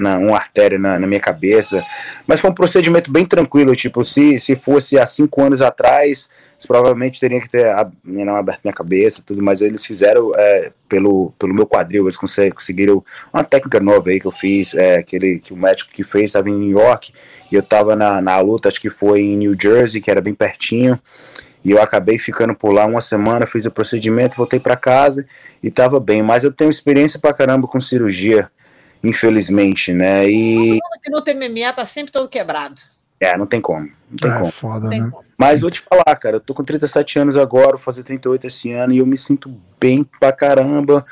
na, uma artéria na, na, minha cabeça. Mas foi um procedimento bem tranquilo. Tipo, se, se fosse há cinco anos atrás, provavelmente teria que ter não, aberto minha cabeça tudo, mas eles fizeram é, pelo, pelo meu quadril, eles conseguiram uma técnica nova aí que eu fiz, é, que, que o médico que fez estava em New York, e eu estava na, na luta, acho que foi em New Jersey, que era bem pertinho. E eu acabei ficando por lá uma semana, fiz o procedimento, voltei para casa e estava bem. Mas eu tenho experiência pra caramba com cirurgia, infelizmente, né? E. que no TMMA tá sempre todo quebrado. É, não tem como. Não tem É como. foda, Tem né? como. Mas vou te falar, cara, eu tô com 37 anos agora, vou fazer 38 esse ano, e eu me sinto bem pra caramba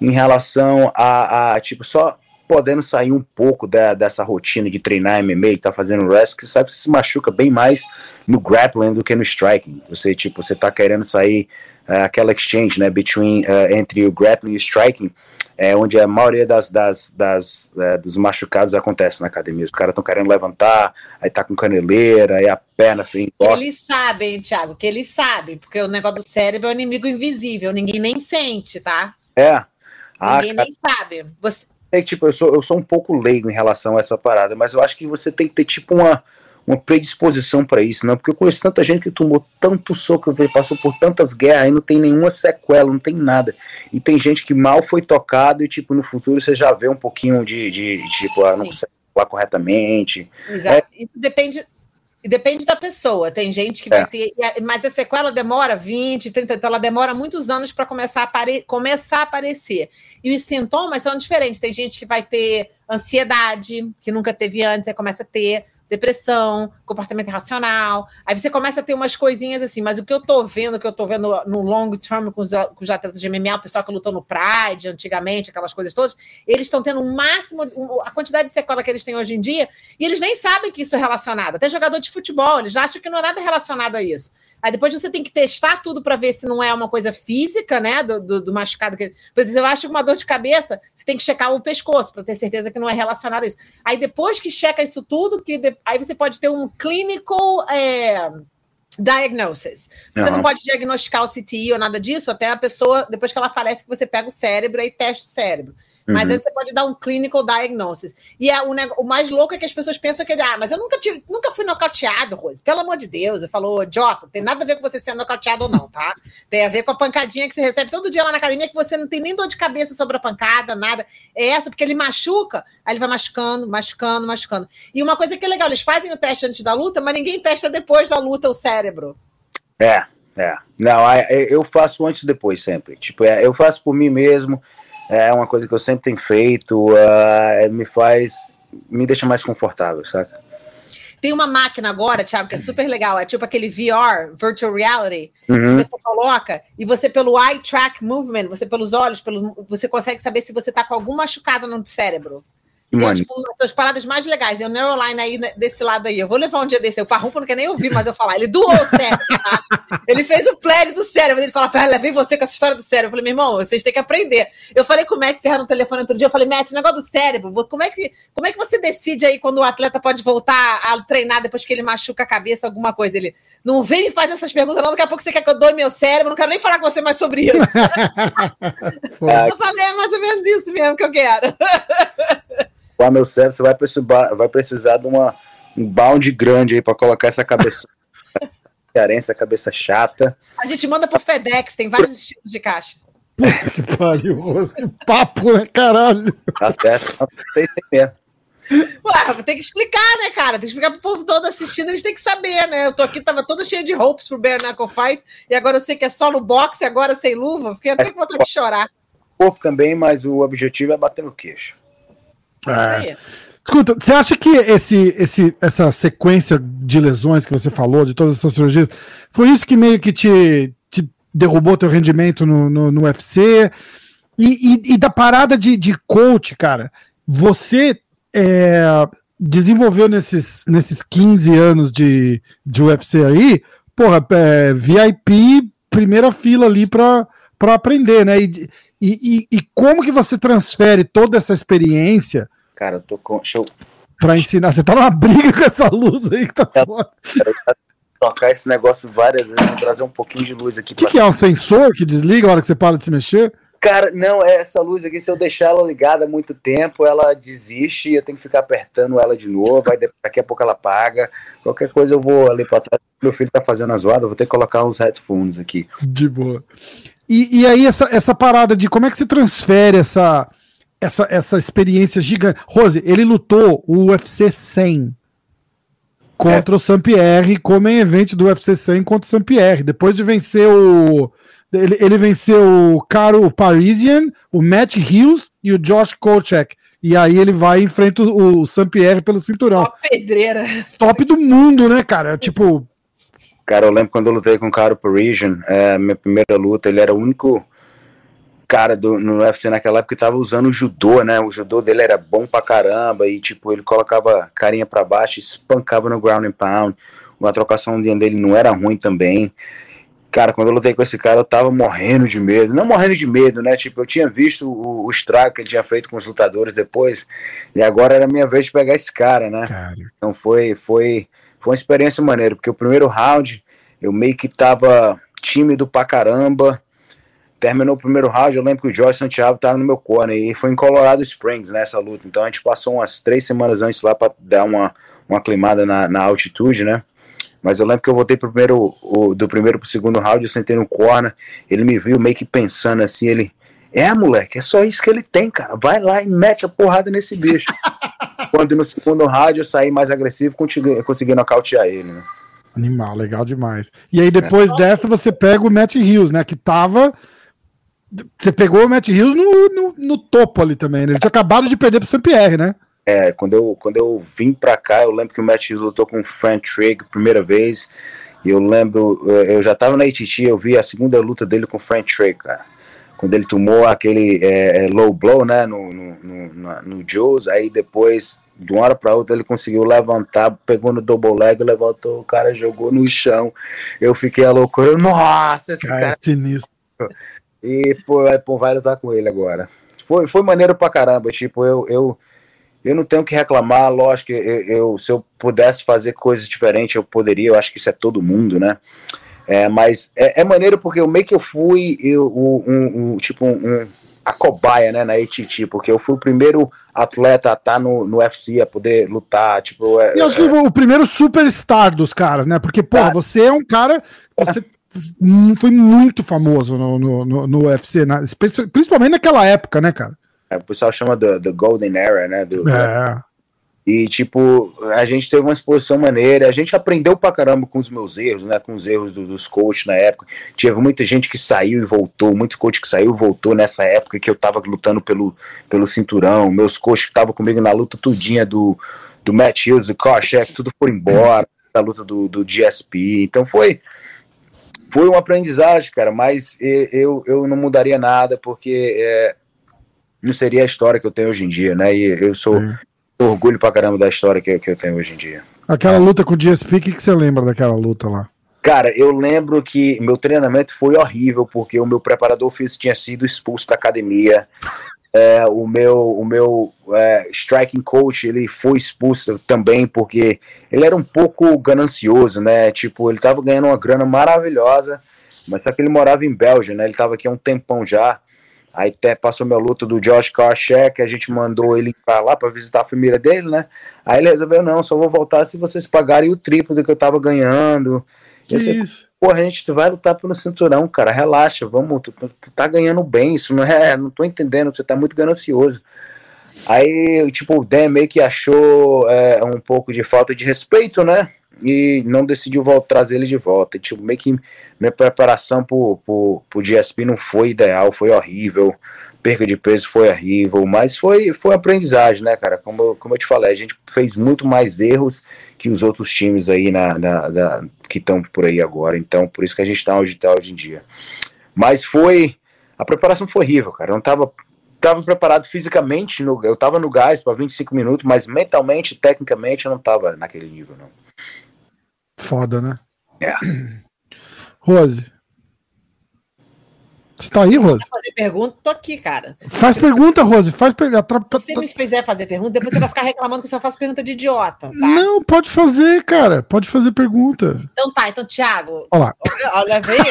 em relação a, a, tipo, só podendo sair um pouco da, dessa rotina de treinar MMA e tá fazendo wrestling, que sabe que você se machuca bem mais no grappling do que no striking. Você, tipo, você tá querendo sair eh, aquela exchange, né, between, eh, entre o grappling e o striking, é onde a maioria das, das, das eh, dos machucados acontece na academia. Os caras estão querendo levantar, aí tá com caneleira, aí a perna encosta. eles sabem, Thiago, que eles sabem, porque o negócio do cérebro é um inimigo invisível, ninguém nem sente, tá? É. Ah, ninguém cara, nem sabe. Você, é, tipo, eu sou, eu sou um pouco leigo em relação a essa parada, mas eu acho que você tem que ter, tipo, uma, uma predisposição pra isso, não? Porque eu conheço tanta gente que tomou tanto soco, passou por tantas guerras e não tem nenhuma sequela, não tem nada. E tem gente que mal foi tocado e, tipo, no futuro você já vê um pouquinho de, de, de, tipo, ah, não consegue falar corretamente. Exato. Isso depende, e depende da pessoa. Tem gente que É. vai ter. e Mas a sequela demora 20, 30, então ela demora muitos anos para começar, a apare- começar a aparecer. E os sintomas são diferentes. Tem gente que vai ter ansiedade, que nunca teve antes, aí começa a ter. Depressão, comportamento irracional. Aí você começa a ter umas coisinhas assim, mas o que eu tô vendo, o que eu tô vendo no long term com os, com os atletas de MMA, o pessoal que lutou no Pride antigamente, aquelas coisas todas, eles estão tendo o máximo, a quantidade de sequela que eles têm hoje em dia, e eles nem sabem que isso é relacionado. Até jogador de futebol, eles acham que não é nada relacionado a isso. Aí depois você tem que testar tudo para ver se não é uma coisa física, né? Do, do, do machucado. Que... Por exemplo, eu acho que uma dor de cabeça, você tem que checar o pescoço para ter certeza que não é relacionado a isso. Aí depois que checa isso tudo, que de- aí você pode ter um clinical é, diagnosis. Você não pode diagnosticar o CTI ou nada disso, até a pessoa, depois que ela falece, que você pega o cérebro e testa o cérebro. Mas Uhum. antes você pode dar um clinical diagnosis. E é, o, o mais louco é que as pessoas pensam que, ah, mas eu nunca, tive, nunca fui nocauteado, Rose. Pelo amor de Deus. Eu falo, Jota, tem nada a ver com você ser nocauteado ou não, tá? Tem a ver com a pancadinha que você recebe todo dia lá na academia, que você não tem nem dor de cabeça sobre a pancada, nada. É essa, porque ele machuca, aí ele vai machucando, machucando, machucando. E uma coisa que é legal, eles fazem o teste antes da luta, mas ninguém testa depois da luta o cérebro. É, é. Não, eu faço antes e depois sempre. Tipo, é, eu faço por mim mesmo. É uma coisa que eu sempre tenho feito. é, me faz. Me deixa mais confortável, sabe? Tem uma máquina agora, Thiago, que é super legal. É tipo aquele VR, Virtual Reality, Uhum. que você coloca e você, pelo eye track movement, você pelos olhos, pelo, você consegue saber se você tá com algum machucado no cérebro. E, É tipo das paradas mais legais. É o Neuroline aí desse lado aí. Eu vou levar um dia desse. O Parrumpa não quer nem ouvir, mas eu falar. Ele doou o cérebro, tá? Ele fez o pledge do cérebro. Ele fala, pera, levei você com essa história do cérebro. Eu falei, meu irmão, vocês têm que aprender. Eu falei com o Matt Serra no telefone outro dia. Eu falei, Matt, o negócio do cérebro, como é, que, como é que você decide aí quando o atleta pode voltar a treinar depois que ele machuca a cabeça, alguma coisa? Ele, não vem me fazer essas perguntas, não. Daqui a pouco você quer que eu doe meu cérebro. Não quero nem falar com você mais sobre isso. Eu falei, é mais ou menos isso mesmo que eu quero. Lá meu cérebro, você vai precisar, vai precisar de uma, um bound grande aí pra colocar essa cabeça. essa cabeça chata. A gente manda pro FedEx, tem vários estilos de caixa. Puta que pariu. Que papo, né? Caralho. Tá certo? Não sei se tem mesmo. Ué, tem que explicar, né, cara? Tem que explicar pro povo todo assistindo, eles têm que saber, né? Eu tô aqui, tava toda cheia de roupas pro Bare Knuckle Fight, e agora eu sei que é só no boxe, agora sem luva. Fiquei até com vontade de chorar. Corpo também, mas o objetivo é bater no queixo. É. Escuta, você acha que esse, esse, essa sequência de lesões que você falou, de todas essas cirurgias, foi isso que meio que te, te derrubou teu rendimento no, no, no UFC? E, e- e da parada de, de coach, cara, você é, desenvolveu nesses, nesses 15 anos de, de UFC aí, porra, é, VIP, primeira fila ali pra, pra aprender, né? E, e, e, e como que você transfere toda essa experiência Cara, eu tô com. Deixa eu Pra ensinar. Você tá numa briga com essa luz aí que tá foda. trocar esse negócio várias vezes, vou trazer um pouquinho de luz aqui O que, que é? Um sensor que desliga a hora que você para de se mexer? Cara, não, é essa luz aqui, se eu deixar ela ligada há muito tempo, ela desiste e eu tenho que ficar apertando ela de novo, aí daqui a pouco ela apaga. Qualquer coisa eu vou ali pra trás. Meu filho tá fazendo a zoada, eu vou ter que colocar uns headphones aqui. De boa. E, e aí, essa, essa parada de como é que você transfere essa, essa, essa experiência gigante. Rose, ele lutou o UFC 100. contra é. o Saint-Pierre, como em evento do UFC 100 contra o Saint-Pierre. Depois de vencer o. Ele, ele venceu o Caro Parisian, o Matt Hughes e o Josh Kochek. E aí ele vai e enfrenta o, o Saint-Pierre pelo cinturão. Uma pedreira. Top do mundo, né, cara? Tipo. Cara, eu lembro quando eu lutei com o Caro Parisian, é, minha primeira luta, ele era o único cara do, no UFC naquela época tava usando o judô, né? O judô dele era bom pra caramba e, tipo, ele colocava carinha pra baixo, espancava no ground and pound. A trocação dele não era ruim também. Cara, quando eu lutei com esse cara, eu tava morrendo de medo. Não morrendo de medo, né? Tipo, eu tinha visto o, o estrago que ele tinha feito com os lutadores depois, e agora era a minha vez de pegar esse cara, né? Cara. Então foi, foi, foi uma experiência maneira, porque o primeiro round eu meio que tava tímido pra caramba, terminou o primeiro round, eu lembro que o Jorge Santiago estava no meu corner e foi em Colorado Springs nessa luta. Então a gente passou umas três semanas antes lá para dar uma, uma aclimada na, na, altitude, né? Mas eu lembro que eu voltei pro primeiro, o, do primeiro pro segundo round, eu sentei no corner, ele me viu meio que pensando assim, ele. É, moleque, é só isso que ele tem, cara. Vai lá e mete a porrada nesse bicho. Quando no segundo round eu saí mais agressivo, consegui, consegui nocautear ele, né? Animal, legal demais. E aí depois é. dessa você pega o Matt Hills, né? Que tava você pegou o Matt Hughes no, no, no, topo ali também, né? Ele tinha acabado de perder pro St. Pierre, né? É, quando eu, quando eu vim pra cá, eu lembro que o Matt Hughes lutou com o Frank Trigg primeira vez. E eu lembro, eu já tava na ATT, eu vi a segunda luta dele com o Frank Trigg, cara. Quando ele tomou aquele é, low blow, né, no, no, no, no Joes, aí depois, de uma hora pra outra, ele conseguiu levantar, pegou no double leg, levantou, o cara jogou no chão. Eu fiquei a loucura, nossa, esse cara, é cara é sinistro. E, pô, pô vai lutar com ele agora. Foi, foi maneiro pra caramba. Tipo, eu, eu, eu não tenho que reclamar. Lógico que eu, eu, se eu pudesse fazer coisas diferentes, eu poderia. Eu acho que isso é todo mundo, né? É, mas é, é maneiro porque o meio que eu fui eu, um, um, tipo um, a cobaia né, na ATT, porque eu fui o primeiro atleta a estar tá no, no UFC, a poder lutar. Tipo, é, e acho que é, o primeiro superstar dos caras, né? Porque, pô, ah, você é um cara. Você foi muito famoso no, no, no, no UFC, né? principalmente naquela época, né, cara? É, o pessoal chama do, do Golden Era, né? Do, é. E, tipo, a gente teve uma exposição maneira, a gente aprendeu pra caramba com os meus erros, né? Com os erros do, dos coaches na época. Tive muita gente que saiu e voltou, muito coach que saiu e voltou nessa época que eu tava lutando pelo, pelo cinturão. Meus coaches que estavam comigo na luta tudinha do, do Matt Hughes, do Koscheck, tudo foram embora, da luta do, do GSP. Então foi, foi uma aprendizagem, cara, mas eu, eu não mudaria nada, porque é, não seria a história que eu tenho hoje em dia, né? E eu sou é. orgulho pra caramba da história que, que eu tenho hoje em dia. Aquela luta com o GSP, o que, que você lembra daquela luta lá? Cara, eu lembro que meu treinamento foi horrível, porque o meu preparador físico tinha sido expulso da academia. É, o meu, o meu é, striking coach ele foi expulso também porque ele era um pouco ganancioso, né? Tipo, ele tava ganhando uma grana maravilhosa, mas só que ele morava em Bélgica, né? Ele tava aqui há um tempão já. Aí até passou minha luta do Josh Karchek, a gente mandou ele para lá para visitar a família dele, né? Aí ele resolveu, não, só vou voltar se vocês pagarem o triplo do que eu tava ganhando. Que isso? Porra, a gente vai lutar pelo cinturão, cara. Relaxa, vamos. Tu, tu, tu, tá ganhando bem, isso não é. Não tô entendendo, você tá muito ganancioso. Aí, tipo, o Dan meio que achou é, um pouco de falta de respeito, né? E não decidiu voltar, trazer ele de volta. E, tipo, meio que minha preparação pro, pro, pro GSP não foi ideal, foi horrível perca de peso foi horrível, mas foi, foi aprendizagem, né, cara? Como, como eu te falei, a gente fez muito mais erros que os outros times aí na, na, na que estão por aí agora. Então, por isso que a gente está onde está hoje em dia. Mas foi. A preparação foi horrível, cara. Eu não tava, tava preparado fisicamente, no, eu tava no gás para 25 minutos, mas mentalmente, tecnicamente, eu não tava naquele nível, não. Foda, né? É. Rose, você tá aí, Rose? fazer pergunta, tô aqui, cara. Faz pergunta, Rose. Faz pergunta. Se você me fizer fazer pergunta, depois você vai ficar reclamando que eu só faço pergunta de idiota. Tá? Não, pode fazer, cara. Pode fazer pergunta. Então tá, então, Thiago. Olá. Olha, olha veio.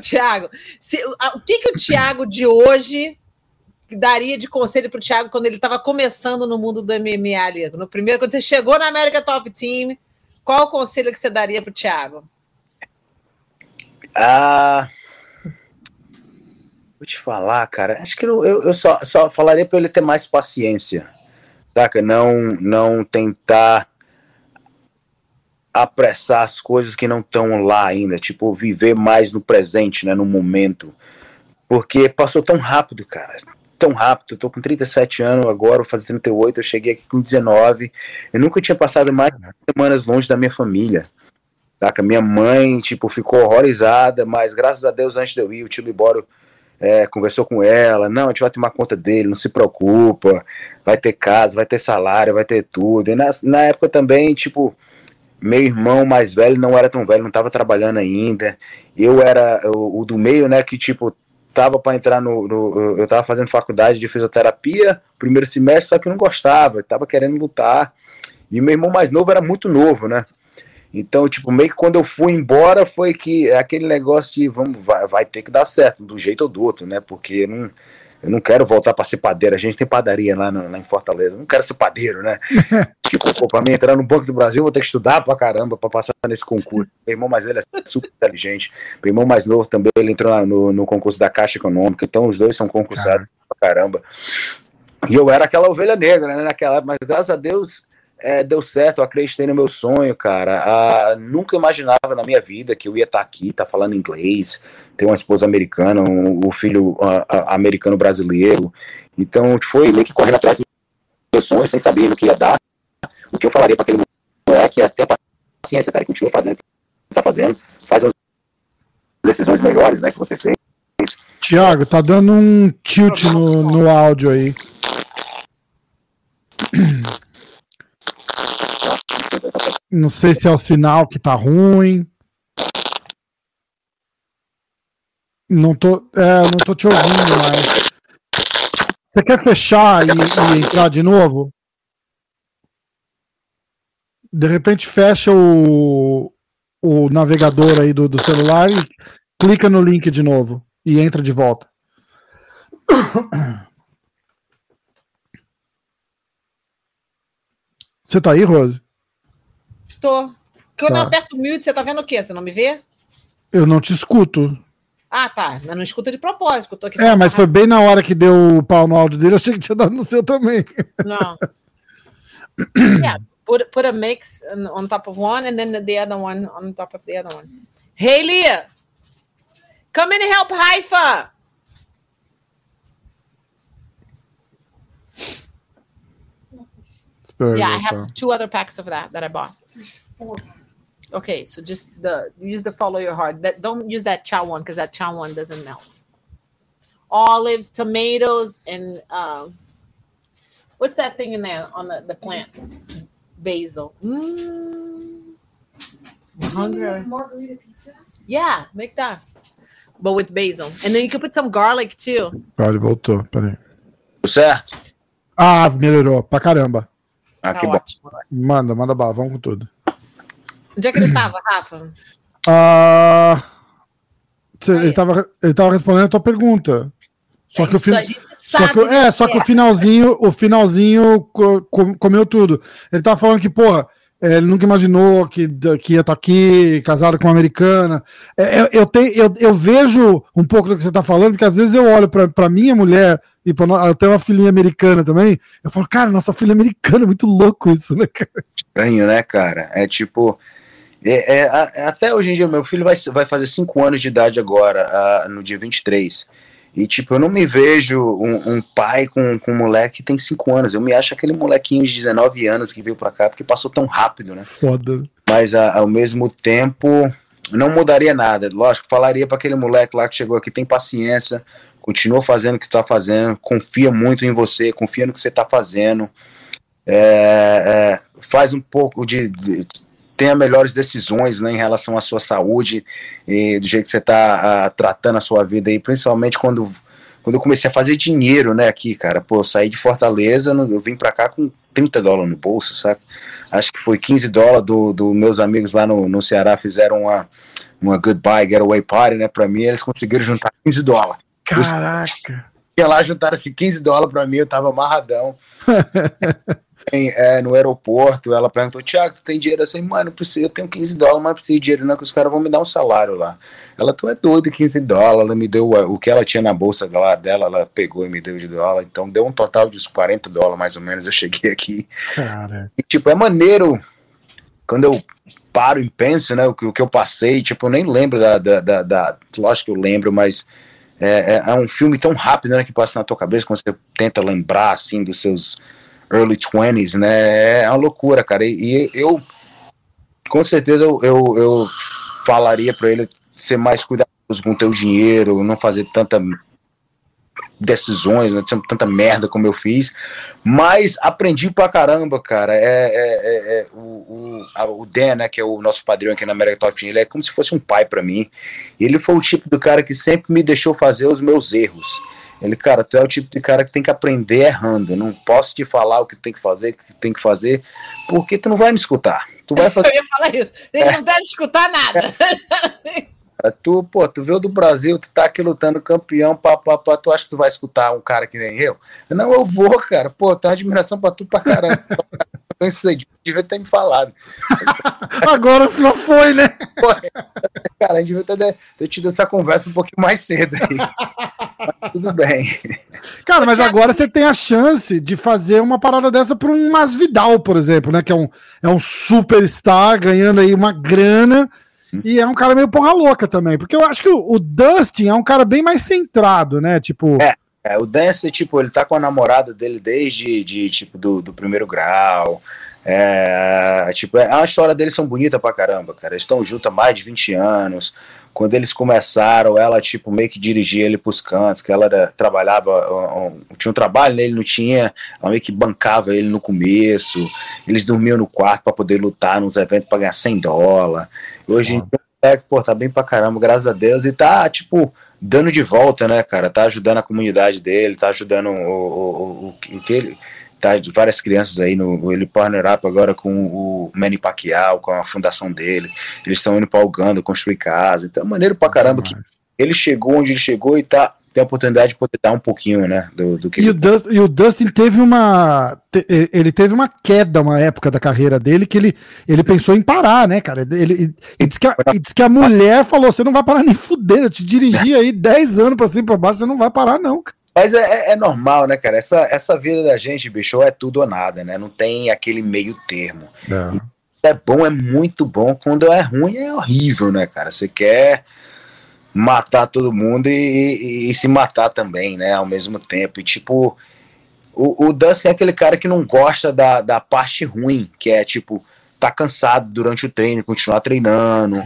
Thiago, se, o que, que o Thiago de hoje daria de conselho pro Thiago quando ele estava começando no mundo do MMA ali? No primeiro, quando você chegou na América Top Team, qual o conselho que você daria pro Thiago? Ah. Vou te falar, cara. Acho que eu, eu só, só falaria para ele ter mais paciência. saca? Não, não tentar apressar as coisas que não estão lá ainda, tipo, viver mais no presente, né, no momento. Porque passou tão rápido, cara. Tão rápido. Eu tô com 37 anos agora, vou fazer 38, eu cheguei aqui com 19. Eu nunca tinha passado mais semanas longe da minha família. Saca? Minha mãe, tipo, ficou horrorizada, mas graças a Deus, antes de eu ir, o tio Libório é, conversou com ela, não, a gente vai tomar conta dele, não se preocupa, vai ter casa, vai ter salário, vai ter tudo. E na, na época também, tipo, meu irmão mais velho não era tão velho, não estava trabalhando ainda. Eu era o, o, do meio, né, que tipo tava para entrar no, no, eu estava fazendo faculdade de fisioterapia, primeiro semestre, só que não gostava, estava querendo lutar. E meu irmão mais novo era muito novo, né? Então, tipo, meio que quando eu fui embora foi que aquele negócio de vamos vai, vai ter que dar certo, do jeito ou do outro, né? Porque não eu não quero voltar para ser padeiro. A gente tem padaria lá, no, lá em Fortaleza. Eu não quero ser padeiro, né? tipo, pô, pra mim entrar no Banco do Brasil, eu vou ter que estudar pra caramba pra passar nesse concurso. Meu irmão mais velho é super inteligente. Meu irmão mais novo também, ele entrou no, no concurso da Caixa Econômica. Então os dois são concursados pra caramba. E eu era aquela ovelha negra, né? Naquela época, mas graças a Deus é, deu certo, eu acreditei no meu sonho, cara. Ah, nunca imaginava na minha vida que eu ia estar tá aqui, estar tá falando inglês, ter uma esposa americana, um, um filho americano brasileiro. Então foi meio que correndo atrás do meu sonho, sem saber o que ia dar. O que eu falaria para aquele moleque é ter paciência, cara, continua fazendo o que está fazendo, faz as decisões melhores, né, que você fez. Tiago, tá dando um tilt no, no áudio aí. Não sei se é o sinal que tá ruim. Não tô, é, não tô te ouvindo mais. Você quer fechar e, e, entrar de novo? De repente fecha o, o navegador aí do, do celular e clica no link de novo e entra de volta. Você tá aí, Rose? Tô. Quando tá. eu aperto mute, você tá vendo o quê? Você não me vê? Eu não te escuto. Ah, tá. Mas não escuta de propósito. Eu tô aqui é, mas foi bem na hora que deu o pau no áudio dele. Eu achei que tinha dado no seu também. Não. yeah, put, put a mix on top of one and then the other one on top of the other one. Leah. Come in and help Haifa. yeah, I have two other packs of that that I bought. Okay, so just the use the follow your heart. That don't use that chow one because that chow one doesn't melt. Olives, tomatoes, and um, what's that thing in there on the, the plant? Basil. Mm. Hungry. Margarita pizza. Yeah, make that. But with basil. And then you can put some garlic too. Vale, voltou. Peraí. Certo. Ah, melhorou pra caramba. Ah, tá que ótimo. bom. Manda, manda bala, vamos com tudo. Onde é que ele estava, Rafa? Ah, ele estava ele tava respondendo a tua pergunta. Só é que o final. Só que, é, só que o finalzinho, o finalzinho comeu tudo. Ele tava falando que, porra, é, ele nunca imaginou que, que ia estar tá aqui, casado com uma americana. É, eu, eu, tenho, eu, eu vejo um pouco do que você está falando, porque às vezes eu olho para minha mulher e pra, eu tenho uma filhinha americana também. Eu falo, cara, nossa filha americana, é muito louco isso, né, cara? Estranho, né, cara? É tipo. É, é, até hoje em dia, meu filho vai, vai fazer 5 anos de idade agora, no dia 23. E, tipo, eu não me vejo um, um, pai com, com um moleque que tem 5 anos. Eu me acho aquele molequinho de 19 anos que veio pra cá, porque passou tão rápido, né? Foda. Mas, a, ao mesmo tempo, não mudaria nada. Lógico, falaria para aquele moleque lá que chegou aqui: tem paciência, continua fazendo o que tá fazendo, confia muito em você, confia no que você tá fazendo. É, é, faz um pouco de, de tenha melhores decisões né, em relação à sua saúde e do jeito que você está tratando a sua vida aí, principalmente quando, quando eu comecei a fazer dinheiro, né, aqui, cara, pô, eu saí de Fortaleza, eu vim para cá com 30 dólares no bolso, sabe? Acho que foi 15 dólares do, do meus amigos lá no, no Ceará fizeram uma, uma goodbye getaway party, né, para mim, eles conseguiram juntar 15 dólares. Caraca! Ia lá, juntaram-se 15 dólares para mim, eu tava amarradão. é, no aeroporto, ela perguntou, Tiago, tu tem dinheiro? assim? mano, eu tenho 15 dólares, mas preciso de dinheiro não, que os caras vão me dar um salário lá. Ela, tu é doido, 15 dólares, ela me deu o que ela tinha na bolsa dela, dela, ela pegou e me deu de dólar, então deu um total de uns 40 dólares, mais ou menos, eu cheguei aqui. Cara. E, tipo, é maneiro, quando eu paro e penso, né, o que, o que eu passei, tipo, eu nem lembro da, da, da, da lógico que eu lembro, mas é, é, é, um filme tão rápido, né, que passa na tua cabeça quando você tenta lembrar, assim, dos seus early 20s, né? É uma loucura, cara. E, e eu, com certeza, eu, eu, eu falaria para ele ser mais cuidadoso com o teu dinheiro, não fazer tanta decisões, né, tanta merda como eu fiz, mas aprendi pra caramba, cara. É, é, é, é o, o, a, o, Dan, né, que é o nosso padrinho aqui na América Top Team, ele é como se fosse um pai para mim. Ele foi o tipo do cara que sempre me deixou fazer os meus erros. Ele, cara, tu é o tipo de cara que tem que aprender errando. Eu não posso te falar o que tem que fazer, o que tem que fazer, porque tu não vai me escutar. Tu vai fazer. Eu ia falar isso. Ele é. não deve escutar nada. É. Tu, pô, tu veio do Brasil, tu tá aqui lutando campeão, pá, pá, pá, tu acha que tu vai escutar um cara que nem eu? Não, eu vou, cara. Pô, tenho admiração pra tu pra caramba. Devia ter me falado. Agora só foi, né? Pô, cara, a gente devia ter, ter tido essa conversa um pouquinho mais cedo aí. Tudo bem. Cara, mas agora você tem a chance de fazer uma parada dessa para um Masvidal, por exemplo, né? Que é um, é um superstar ganhando aí uma grana. E é um cara meio porra louca também, porque eu acho que o, o Dustin é um cara bem mais centrado, né? Tipo. É, é, o Dustin, tipo, ele tá com a namorada dele desde de, tipo, do, do primeiro grau. É, tipo, é, a história deles são bonita pra caramba, cara. Eles estão juntos há mais de 20 anos. Quando eles começaram, ela, tipo, meio que dirigia ele pros cantos, que ela era, trabalhava, um, tinha um trabalho nele, não tinha, ela meio que bancava ele no começo. Eles dormiam no quarto para poder lutar nos eventos para ganhar 100 dólares. Hoje em dia, é, pô, tá bem pra caramba, graças a Deus, e tá, tipo, dando de volta, né, cara? Tá ajudando a comunidade dele, tá ajudando o, o, o, o que ele tá várias crianças aí no ele partner up agora com o Manny Pacquiao, com a fundação dele. Eles estão indo para Uganda construir casa. Então, é maneiro pra caramba que ele chegou onde ele chegou e tá tem a oportunidade de poder dar um pouquinho, né, do, do que e, o Dustin, e o Dustin teve uma ele teve uma queda uma época da carreira dele que ele, ele pensou em parar, né, cara? Ele, ele, ele disse, que a, disse que a mulher falou: você não vai parar nem fuder, eu te dirigi aí 10 anos para cima e pra baixo, você não vai parar, não, cara. Mas é, é, é, normal, né, cara? Essa, essa vida da gente, bicho, é tudo ou nada, né? Não tem aquele meio termo. É. é bom, é muito bom. Quando é ruim, é horrível, né, cara? Você quer matar todo mundo e, e, e, se matar também, né? Ao mesmo tempo. E tipo, o, o Dustin é aquele cara que não gosta da, da parte ruim, que é tipo, tá cansado durante o treino, continuar treinando,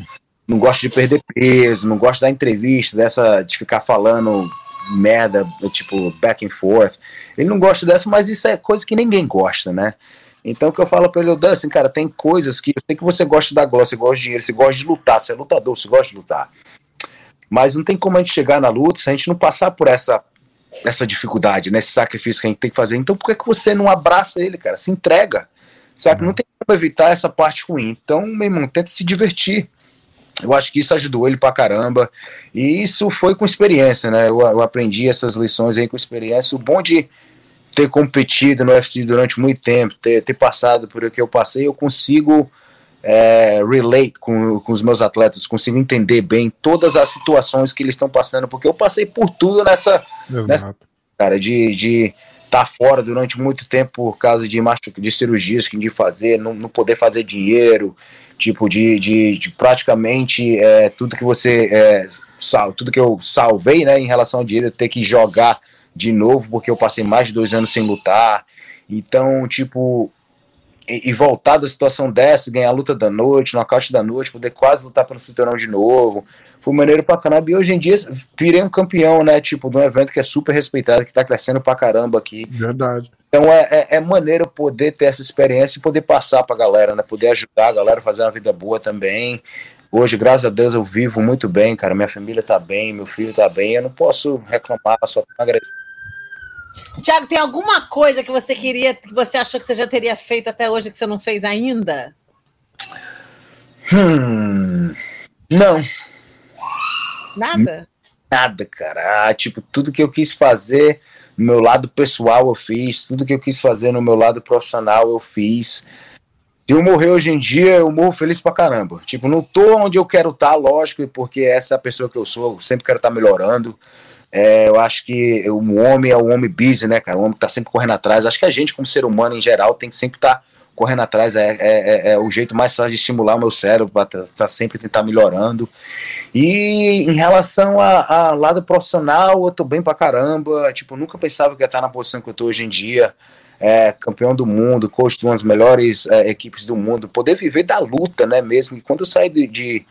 não gosta de perder peso, não gosta da entrevista, dessa de ficar falando merda, tipo, back and forth. Ele não gosta dessa, mas isso é coisa que ninguém gosta, né? Então o que eu falo pra ele, Dustin, cara, tem coisas que eu sei que você gosta da glória, você gosta de dinheiro, você gosta de lutar, você é lutador, você gosta de lutar. Mas não tem como a gente chegar na luta se a gente não passar por essa essa dificuldade, né? Esse sacrifício que a gente tem que fazer. Então por que, que você não abraça ele, cara? Se entrega. Sabe? Uhum. Não tem como evitar essa parte ruim. Então, meu irmão, tenta se divertir. Eu acho que isso ajudou ele pra caramba. E isso foi com experiência, né? Eu, eu, aprendi essas lições aí com experiência. O bom de ter competido no UFC durante muito tempo, ter, ter passado por o que eu passei, eu consigo é, relate com, com os meus atletas, consigo entender bem todas as situações que eles estão passando, porque eu passei por tudo nessa. nessa cara, de. de estar tá fora durante muito tempo por causa de, de cirurgias que de fazer, não, não poder fazer dinheiro, tipo de, de, de praticamente é, tudo que você é, sal, tudo que eu salvei, né, em relação ao dinheiro, ter que jogar de novo porque eu passei mais de dois anos sem lutar. Então, tipo, e, e voltar da situação dessa, ganhar a luta da noite, nocaute da noite, poder quase lutar pelo cinturão de novo. Foi maneiro pra caramba. E hoje em dia virei um campeão, né? Tipo, de um evento que é super respeitado, que tá crescendo pra caramba aqui. Verdade. Então é, é, é, maneiro poder ter essa experiência e poder passar para a galera, né? Poder ajudar a galera a fazer uma vida boa também. Hoje, graças a Deus, eu vivo muito bem, cara. Minha família tá bem, meu filho tá bem. Eu não posso reclamar, só agradecer. Tiago, tem alguma coisa que você queria, que você achou que você já teria feito até hoje que você não fez ainda? Hum, não. Nada? Nada, cara. Ah, tipo, tudo que eu quis fazer no meu lado pessoal eu fiz, tudo que eu quis fazer no meu lado profissional eu fiz. Se eu morrer hoje em dia, eu morro feliz pra caramba. Tipo, não tô onde eu quero estar, tá, lógico, porque essa é a pessoa que eu sou, eu sempre quero estar tá melhorando. É, eu acho que o homem é o homem busy, né, cara? O homem que tá sempre correndo atrás. Acho que a gente, como ser humano em geral, tem que sempre estar tá correndo atrás. É, é, é, é, o jeito mais fácil de estimular o meu cérebro para estar tá sempre tentar melhorando. E em relação a, a, lado profissional, eu tô bem pra caramba. Tipo, nunca pensava que ia estar na posição que eu tô hoje em dia. É, campeão do mundo, coach de uma das melhores é, equipes do mundo, poder viver da luta, né, mesmo. E quando eu saí de, de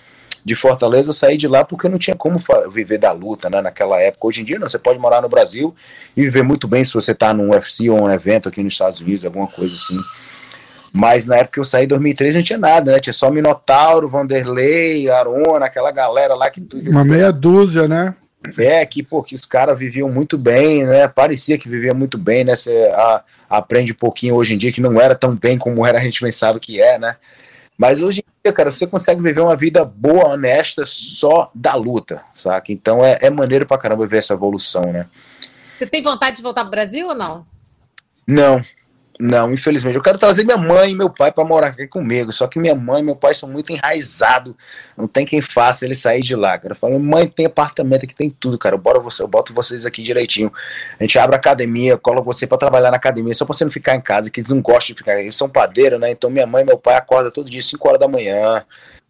de Fortaleza, eu saí de lá porque não tinha como viver da luta, né, naquela época. Hoje em dia, não, você pode morar no Brasil e viver muito bem se você está num UFC ou um evento aqui nos Estados Unidos, alguma coisa assim. Mas na época que eu saí em 2003 não tinha nada, né? Tinha só Minotauro, Vanderlei, Arona, aquela galera lá que. Uma meia dúzia, né? É, que, pô, que os caras viviam muito bem, né? Parecia que vivia muito bem, né? Você a, aprende um pouquinho hoje em dia que não era tão bem como era a gente pensava que é, né? Mas hoje em dia, cara, você consegue viver uma vida boa, honesta, só da luta, saca? Então é, é maneiro pra caramba ver essa evolução, né? Você tem vontade de voltar pro Brasil ou não? Não, não, infelizmente. Eu quero trazer minha mãe e meu pai para morar aqui comigo. Só que minha mãe e meu pai são muito enraizados. Não tem quem faça ele sair de lá, cara. Eu falo, mãe, tem apartamento aqui, tem tudo, cara. Bora você, eu boto vocês aqui direitinho. A gente abre a academia, coloca você para trabalhar na academia, só pra você não ficar em casa, que eles não gostam de ficar. Eles são padeiros, né? Então minha mãe e meu pai acordam todo dia, 5 horas da manhã.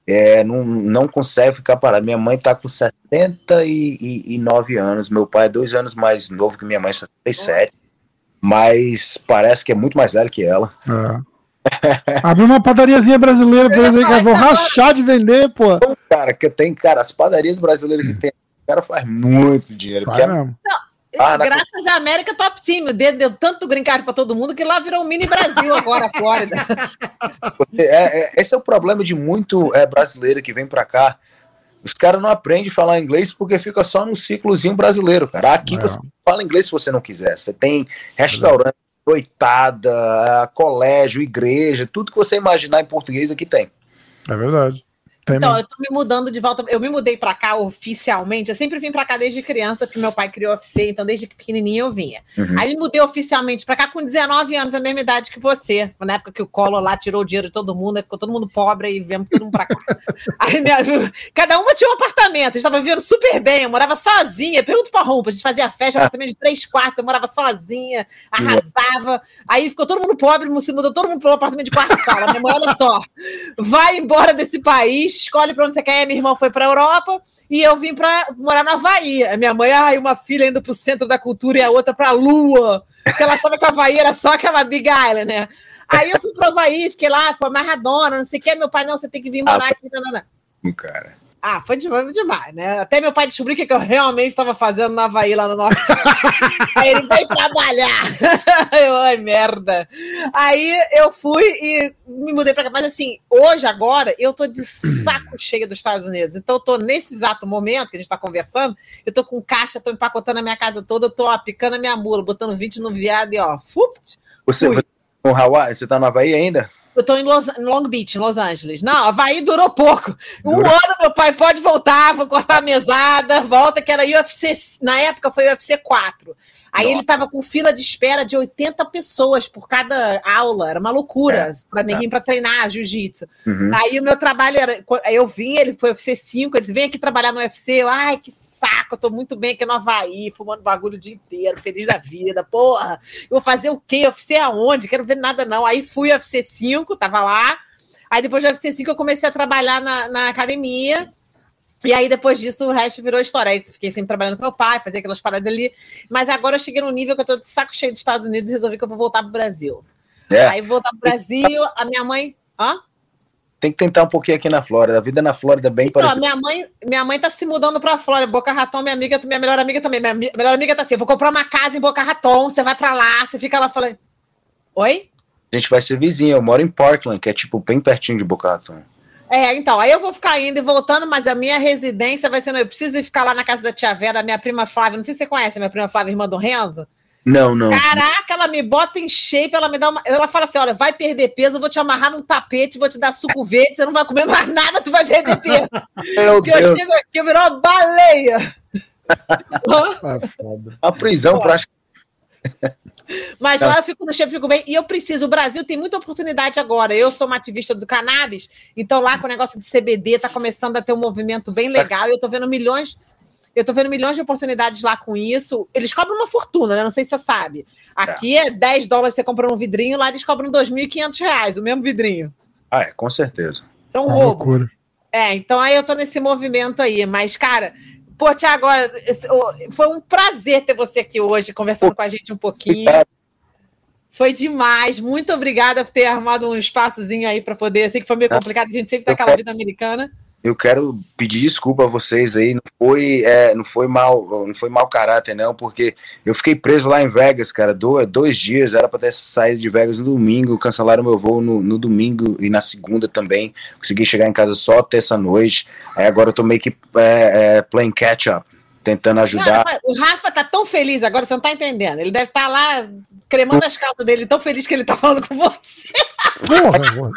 É, não, não consegue ficar parado. Minha mãe tá com 79 anos, meu pai é dois anos mais novo que minha mãe, 67 mas parece que é muito mais velho que ela. É. Abre uma padariazinha brasileira por exemplo, que vão rachar de vender, pô. Então, cara, que tem, cara, as padarias brasileiras que tem, o cara faz muito dinheiro. Faz é mesmo. Não, ah, graças na... à América Top Team, o dedo deu tanto green card para todo mundo que lá virou um mini Brasil agora, a Flórida. É, é, esse é o problema de muito é, brasileiro que vem para cá os caras não aprendem a falar inglês porque fica só no ciclozinho brasileiro, cara. Aqui é. você fala inglês se você não quiser. Você tem restaurante, coitada, colégio, igreja, tudo que você imaginar em português aqui tem. É verdade. Então, eu tô me mudando de volta. Eu me mudei para cá oficialmente. Eu sempre vim para cá desde criança, porque meu pai criou UFC, então desde pequenininho eu vinha. Uhum. Aí me mudei oficialmente para cá com 19 anos, a mesma idade que você. Na época que o Collor lá tirou o dinheiro de todo mundo, aí ficou todo mundo pobre e viemos todo mundo para cá. aí minha, cada uma tinha um apartamento, a gente tava vivendo super bem, eu morava sozinha. Pergunta pra roupa, a gente fazia festa, apartamento de três quartos, eu morava sozinha, arrasava. Aí ficou todo mundo pobre, se mudou todo mundo um apartamento de quarto sala. Minha mãe, olha só, vai embora desse país escolhe para onde você quer. Minha irmã foi para a Europa e eu vim para morar na Havaí. A minha mãe, ai, uma filha indo para o centro da cultura e a outra para a Lua. Porque ela achava que a Havaí era só aquela Big Island, né? Aí eu fui para o Havaí, fiquei lá, foi amarradona, não sei o que. Meu pai, não, você tem que vir morar ah, aqui. Não, não, não. Cara. Ah, foi demais, demais, né? Até meu pai descobriu o que, eu realmente estava fazendo na Havaí lá no norte. Aí ele veio trabalhar. eu, ai, merda. Aí eu fui e me mudei para cá. Mas assim, hoje, agora, eu tô de saco cheio dos Estados Unidos. Então eu tô nesse exato momento que a gente tá conversando, eu tô com caixa, tô empacotando a minha casa toda, eu tô ó, picando a minha mula, botando 20 no viado e ó, fupt. Você, você no Hawaii, você tá na Havaí ainda? Eu tô em, Los, em Long Beach, em Los Angeles. Não, Havaí durou pouco. Um Dura. ano, meu pai pode voltar, vou cortar a mesada, volta, que era UFC. Na época foi UFC 4. Aí Nossa. ele tava com fila de espera de 80 pessoas por cada aula. Era uma loucura é, para ninguém é. para treinar jiu-jitsu. Uhum. Aí o meu trabalho era. Eu vim, ele foi UFC 5, ele disse: vem aqui trabalhar no UFC. Eu, ai, que saco, eu tô muito bem aqui no Havaí, fumando bagulho o dia inteiro, feliz da vida. Porra, eu vou fazer o quê? UFC aonde? Quero ver nada, não. Aí fui UFC 5, tava lá. Aí depois do UFC 5 eu comecei a trabalhar na, na academia. E aí, depois disso, o resto virou história. Aí fiquei sempre trabalhando com meu pai, fazia aquelas paradas ali. Mas agora eu cheguei num nível que eu tô de saco cheio dos Estados Unidos e resolvi que eu vou voltar pro Brasil. É. Aí voltar pro Brasil, a minha mãe. Hã? Tem que tentar um pouquinho aqui na Flórida. A vida na Flórida é bem então, parecida. Minha mãe, minha mãe tá se mudando pra Flórida. Boca Raton, minha amiga, minha melhor amiga também. Minha melhor amiga tá assim: eu vou comprar uma casa em Boca Raton, você vai pra lá, você fica lá falando. Oi? A gente vai ser vizinho. Eu moro em Portland, que é tipo bem pertinho de Boca Raton. É, então, aí eu vou ficar indo e voltando, mas a minha residência vai ser. Eu preciso ficar lá na casa da tia Vera, minha prima Flávia. Não sei se você conhece a minha prima Flávia, irmã do Renzo. Não, não. Caraca, ela me bota em shape, ela me dá uma. Ela fala assim: olha, vai perder peso, eu vou te amarrar num tapete, vou te dar suco verde, você não vai comer mais nada, tu vai perder peso. Porque eu chego aqui, eu virou uma baleia. é foda. A prisão, praticamente. Mas lá eu fico no chefe, fico bem. E eu preciso. O Brasil tem muita oportunidade agora. Eu sou uma ativista do cannabis, então lá com o negócio de CBD tá começando a ter um movimento bem legal. E eu tô vendo milhões. Eu tô vendo milhões de oportunidades lá com isso. Eles cobram uma fortuna, né? Não sei se você sabe. Aqui é, é 10 dólares você compra um vidrinho, lá eles cobram 2.500 reais, o mesmo vidrinho. Ah, é, com certeza. Então, é roubo. Loucura. É, então aí eu tô nesse movimento aí. Mas, cara, pô, Tiago, foi um prazer ter você aqui hoje, conversando com a gente um pouquinho. Foi demais. Muito obrigada por ter arrumado um espaçozinho aí para poder. Eu sei que foi meio complicado, a gente sempre tá aquela vida americana. Eu quero pedir desculpa a vocês aí. Não foi, é, não foi mal, não foi mau caráter, não, porque eu fiquei preso lá em Vegas, cara, dois, dois dias. Era para ter saído de Vegas no domingo, cancelaram meu voo no, no, domingo e na segunda também. Consegui chegar em casa só terça-noite. Aí agora eu tô meio que é, é, playing catch-up tentando ajudar. Não, o Rafa tá tão feliz agora, você não tá entendendo. Ele deve estar tá lá cremando as calças dele, tão feliz que ele tá falando com você. Porra,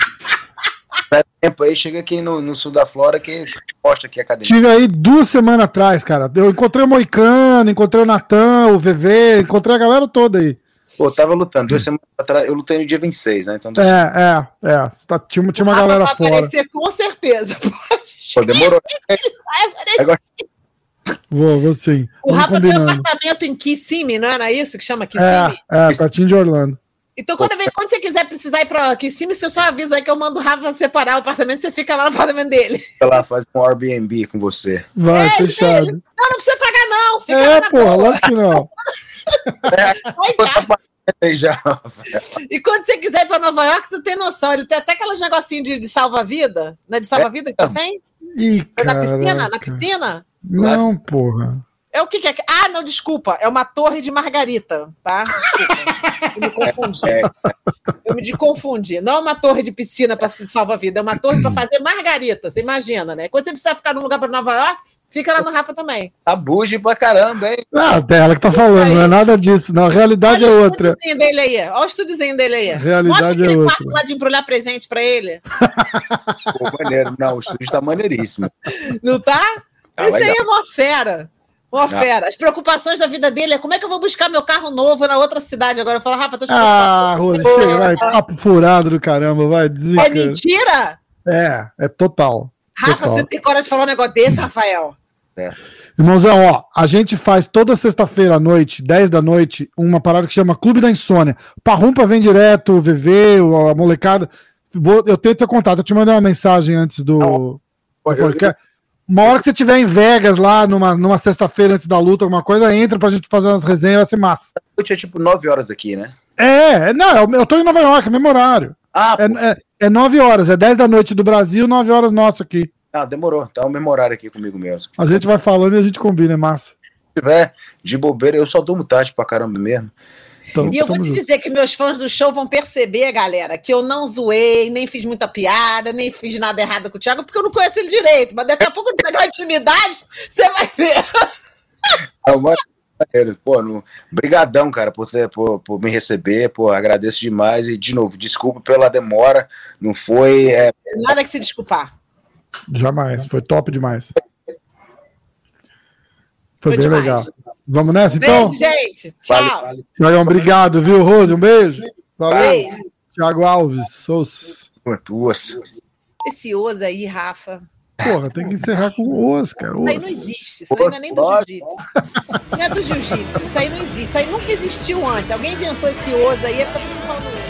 porra. tempo aí, chega aqui no, no, sul da Flora que posta aqui a academia. Tive aí duas semanas atrás, cara. Eu encontrei o Moicano, encontrei o Natan, o VV, encontrei a galera toda aí. Pô, eu tava lutando. Duas semanas atrás, eu lutei no dia 26, né? Então, é, é, é. Tá, tinha, tinha uma galera fora. Aparecer, com certeza. Pô, demorou. Agora... Vou, vou sim. O Rafa tem um apartamento em Kissimmee, não era isso que chama Kissimmee? É, é, pertinho de Orlando. Então, quando, vem, quando você quiser precisar ir para Kissimmee, você só avisa aí que eu mando o Rafa separar o apartamento você fica lá no apartamento dele. Fica lá, faz um Airbnb com você. Vai, é, fechado. Não, não precisa pagar, não. Fica é, porra, lógico que não. É, já. E quando você quiser ir para Nova York, você tem noção. Ele tem até aqueles negocinhos de, de salva-vida, né? De salva-vida é. que você tem? Ih, na piscina? Na piscina? Não, porra. É o que, que é? Ah, não, desculpa. É uma torre de margarita, tá? Desculpa. Eu me confundi. É. Eu me confundi. Não é uma torre de piscina para se salvar a vida, é uma torre para fazer margarita. Você imagina, né? Quando você precisa ficar num lugar para Nova York, fica lá no Rafa também. Tá buge pra caramba, hein? Não, até ela que tá falando, não é nada disso. Não, a realidade Olha é outra. Olha o dele aí. Olha o estúdiozinho dele aí. A realidade Mostra é outra. quarto lá de embrulhar presente para ele. Pô, maneiro. Não, o estúdio tá maneiríssimo. Não tá? Ah, Isso aí é uma fera. Uma fera. As preocupações da vida dele é como é que eu vou buscar meu carro novo na outra cidade agora. Eu falo, Rafa, tô te Ah, Rose, chega, vai. Papo furado do caramba, vai. É mentira? É, é total. Rafa, total. você tem coragem de falar um negócio desse, Rafael? É. Irmãozão, ó, a gente faz toda sexta-feira à noite, 10 da noite, uma parada que chama Clube da Insônia. Parrumpa vem direto, o VV, a molecada. Vou, eu tenho teu contato, eu te mandei uma mensagem antes do. Não, eu, eu, uma hora que você estiver em Vegas, lá, numa, numa sexta-feira antes da luta, alguma coisa, entra pra gente fazer umas resenhas, vai ser massa. Eu tinha tipo 9 horas aqui, né? É, é não, eu tô em Nova York, é mesmo horário. Ah, é, é, é 9 horas, é 10 da noite do Brasil, 9 horas nosso aqui. Ah, demorou. Tá o mesmo horário aqui comigo mesmo. A gente vai falando e a gente combina, é massa. Se tiver de bobeira, eu só durmo tarde pra caramba mesmo. Então, e eu vou te junto. dizer que meus fãs do show vão perceber, galera, que eu não zoei, nem fiz muita piada, nem fiz nada errado com o Thiago, porque eu não conheço ele direito. Mas daqui a pouco, pegar intimidade, você vai ver. É pô, no... brigadão, cara, por, ter, por, por me receber, pô, agradeço demais e, de novo, desculpa pela demora, não foi... É... Nada que se desculpar. Jamais, foi top demais. Foi, foi bem demais. legal. Vamos nessa, então? Beijo, gente. Tchau. Vale, vale. Obrigado, viu, Rose? Um beijo. Valeu. Beijo. Tiago Alves, Sos. Tuas. Esse osso aí, Rafa. Porra, tem que encerrar com o osso, cara. Isso aí não existe. Isso aí não é nem do jiu-jitsu. Não é do jiu-jitsu. Isso aí não existe. Isso aí nunca existiu antes. Alguém inventou esse osso aí, é pra todo mundo falando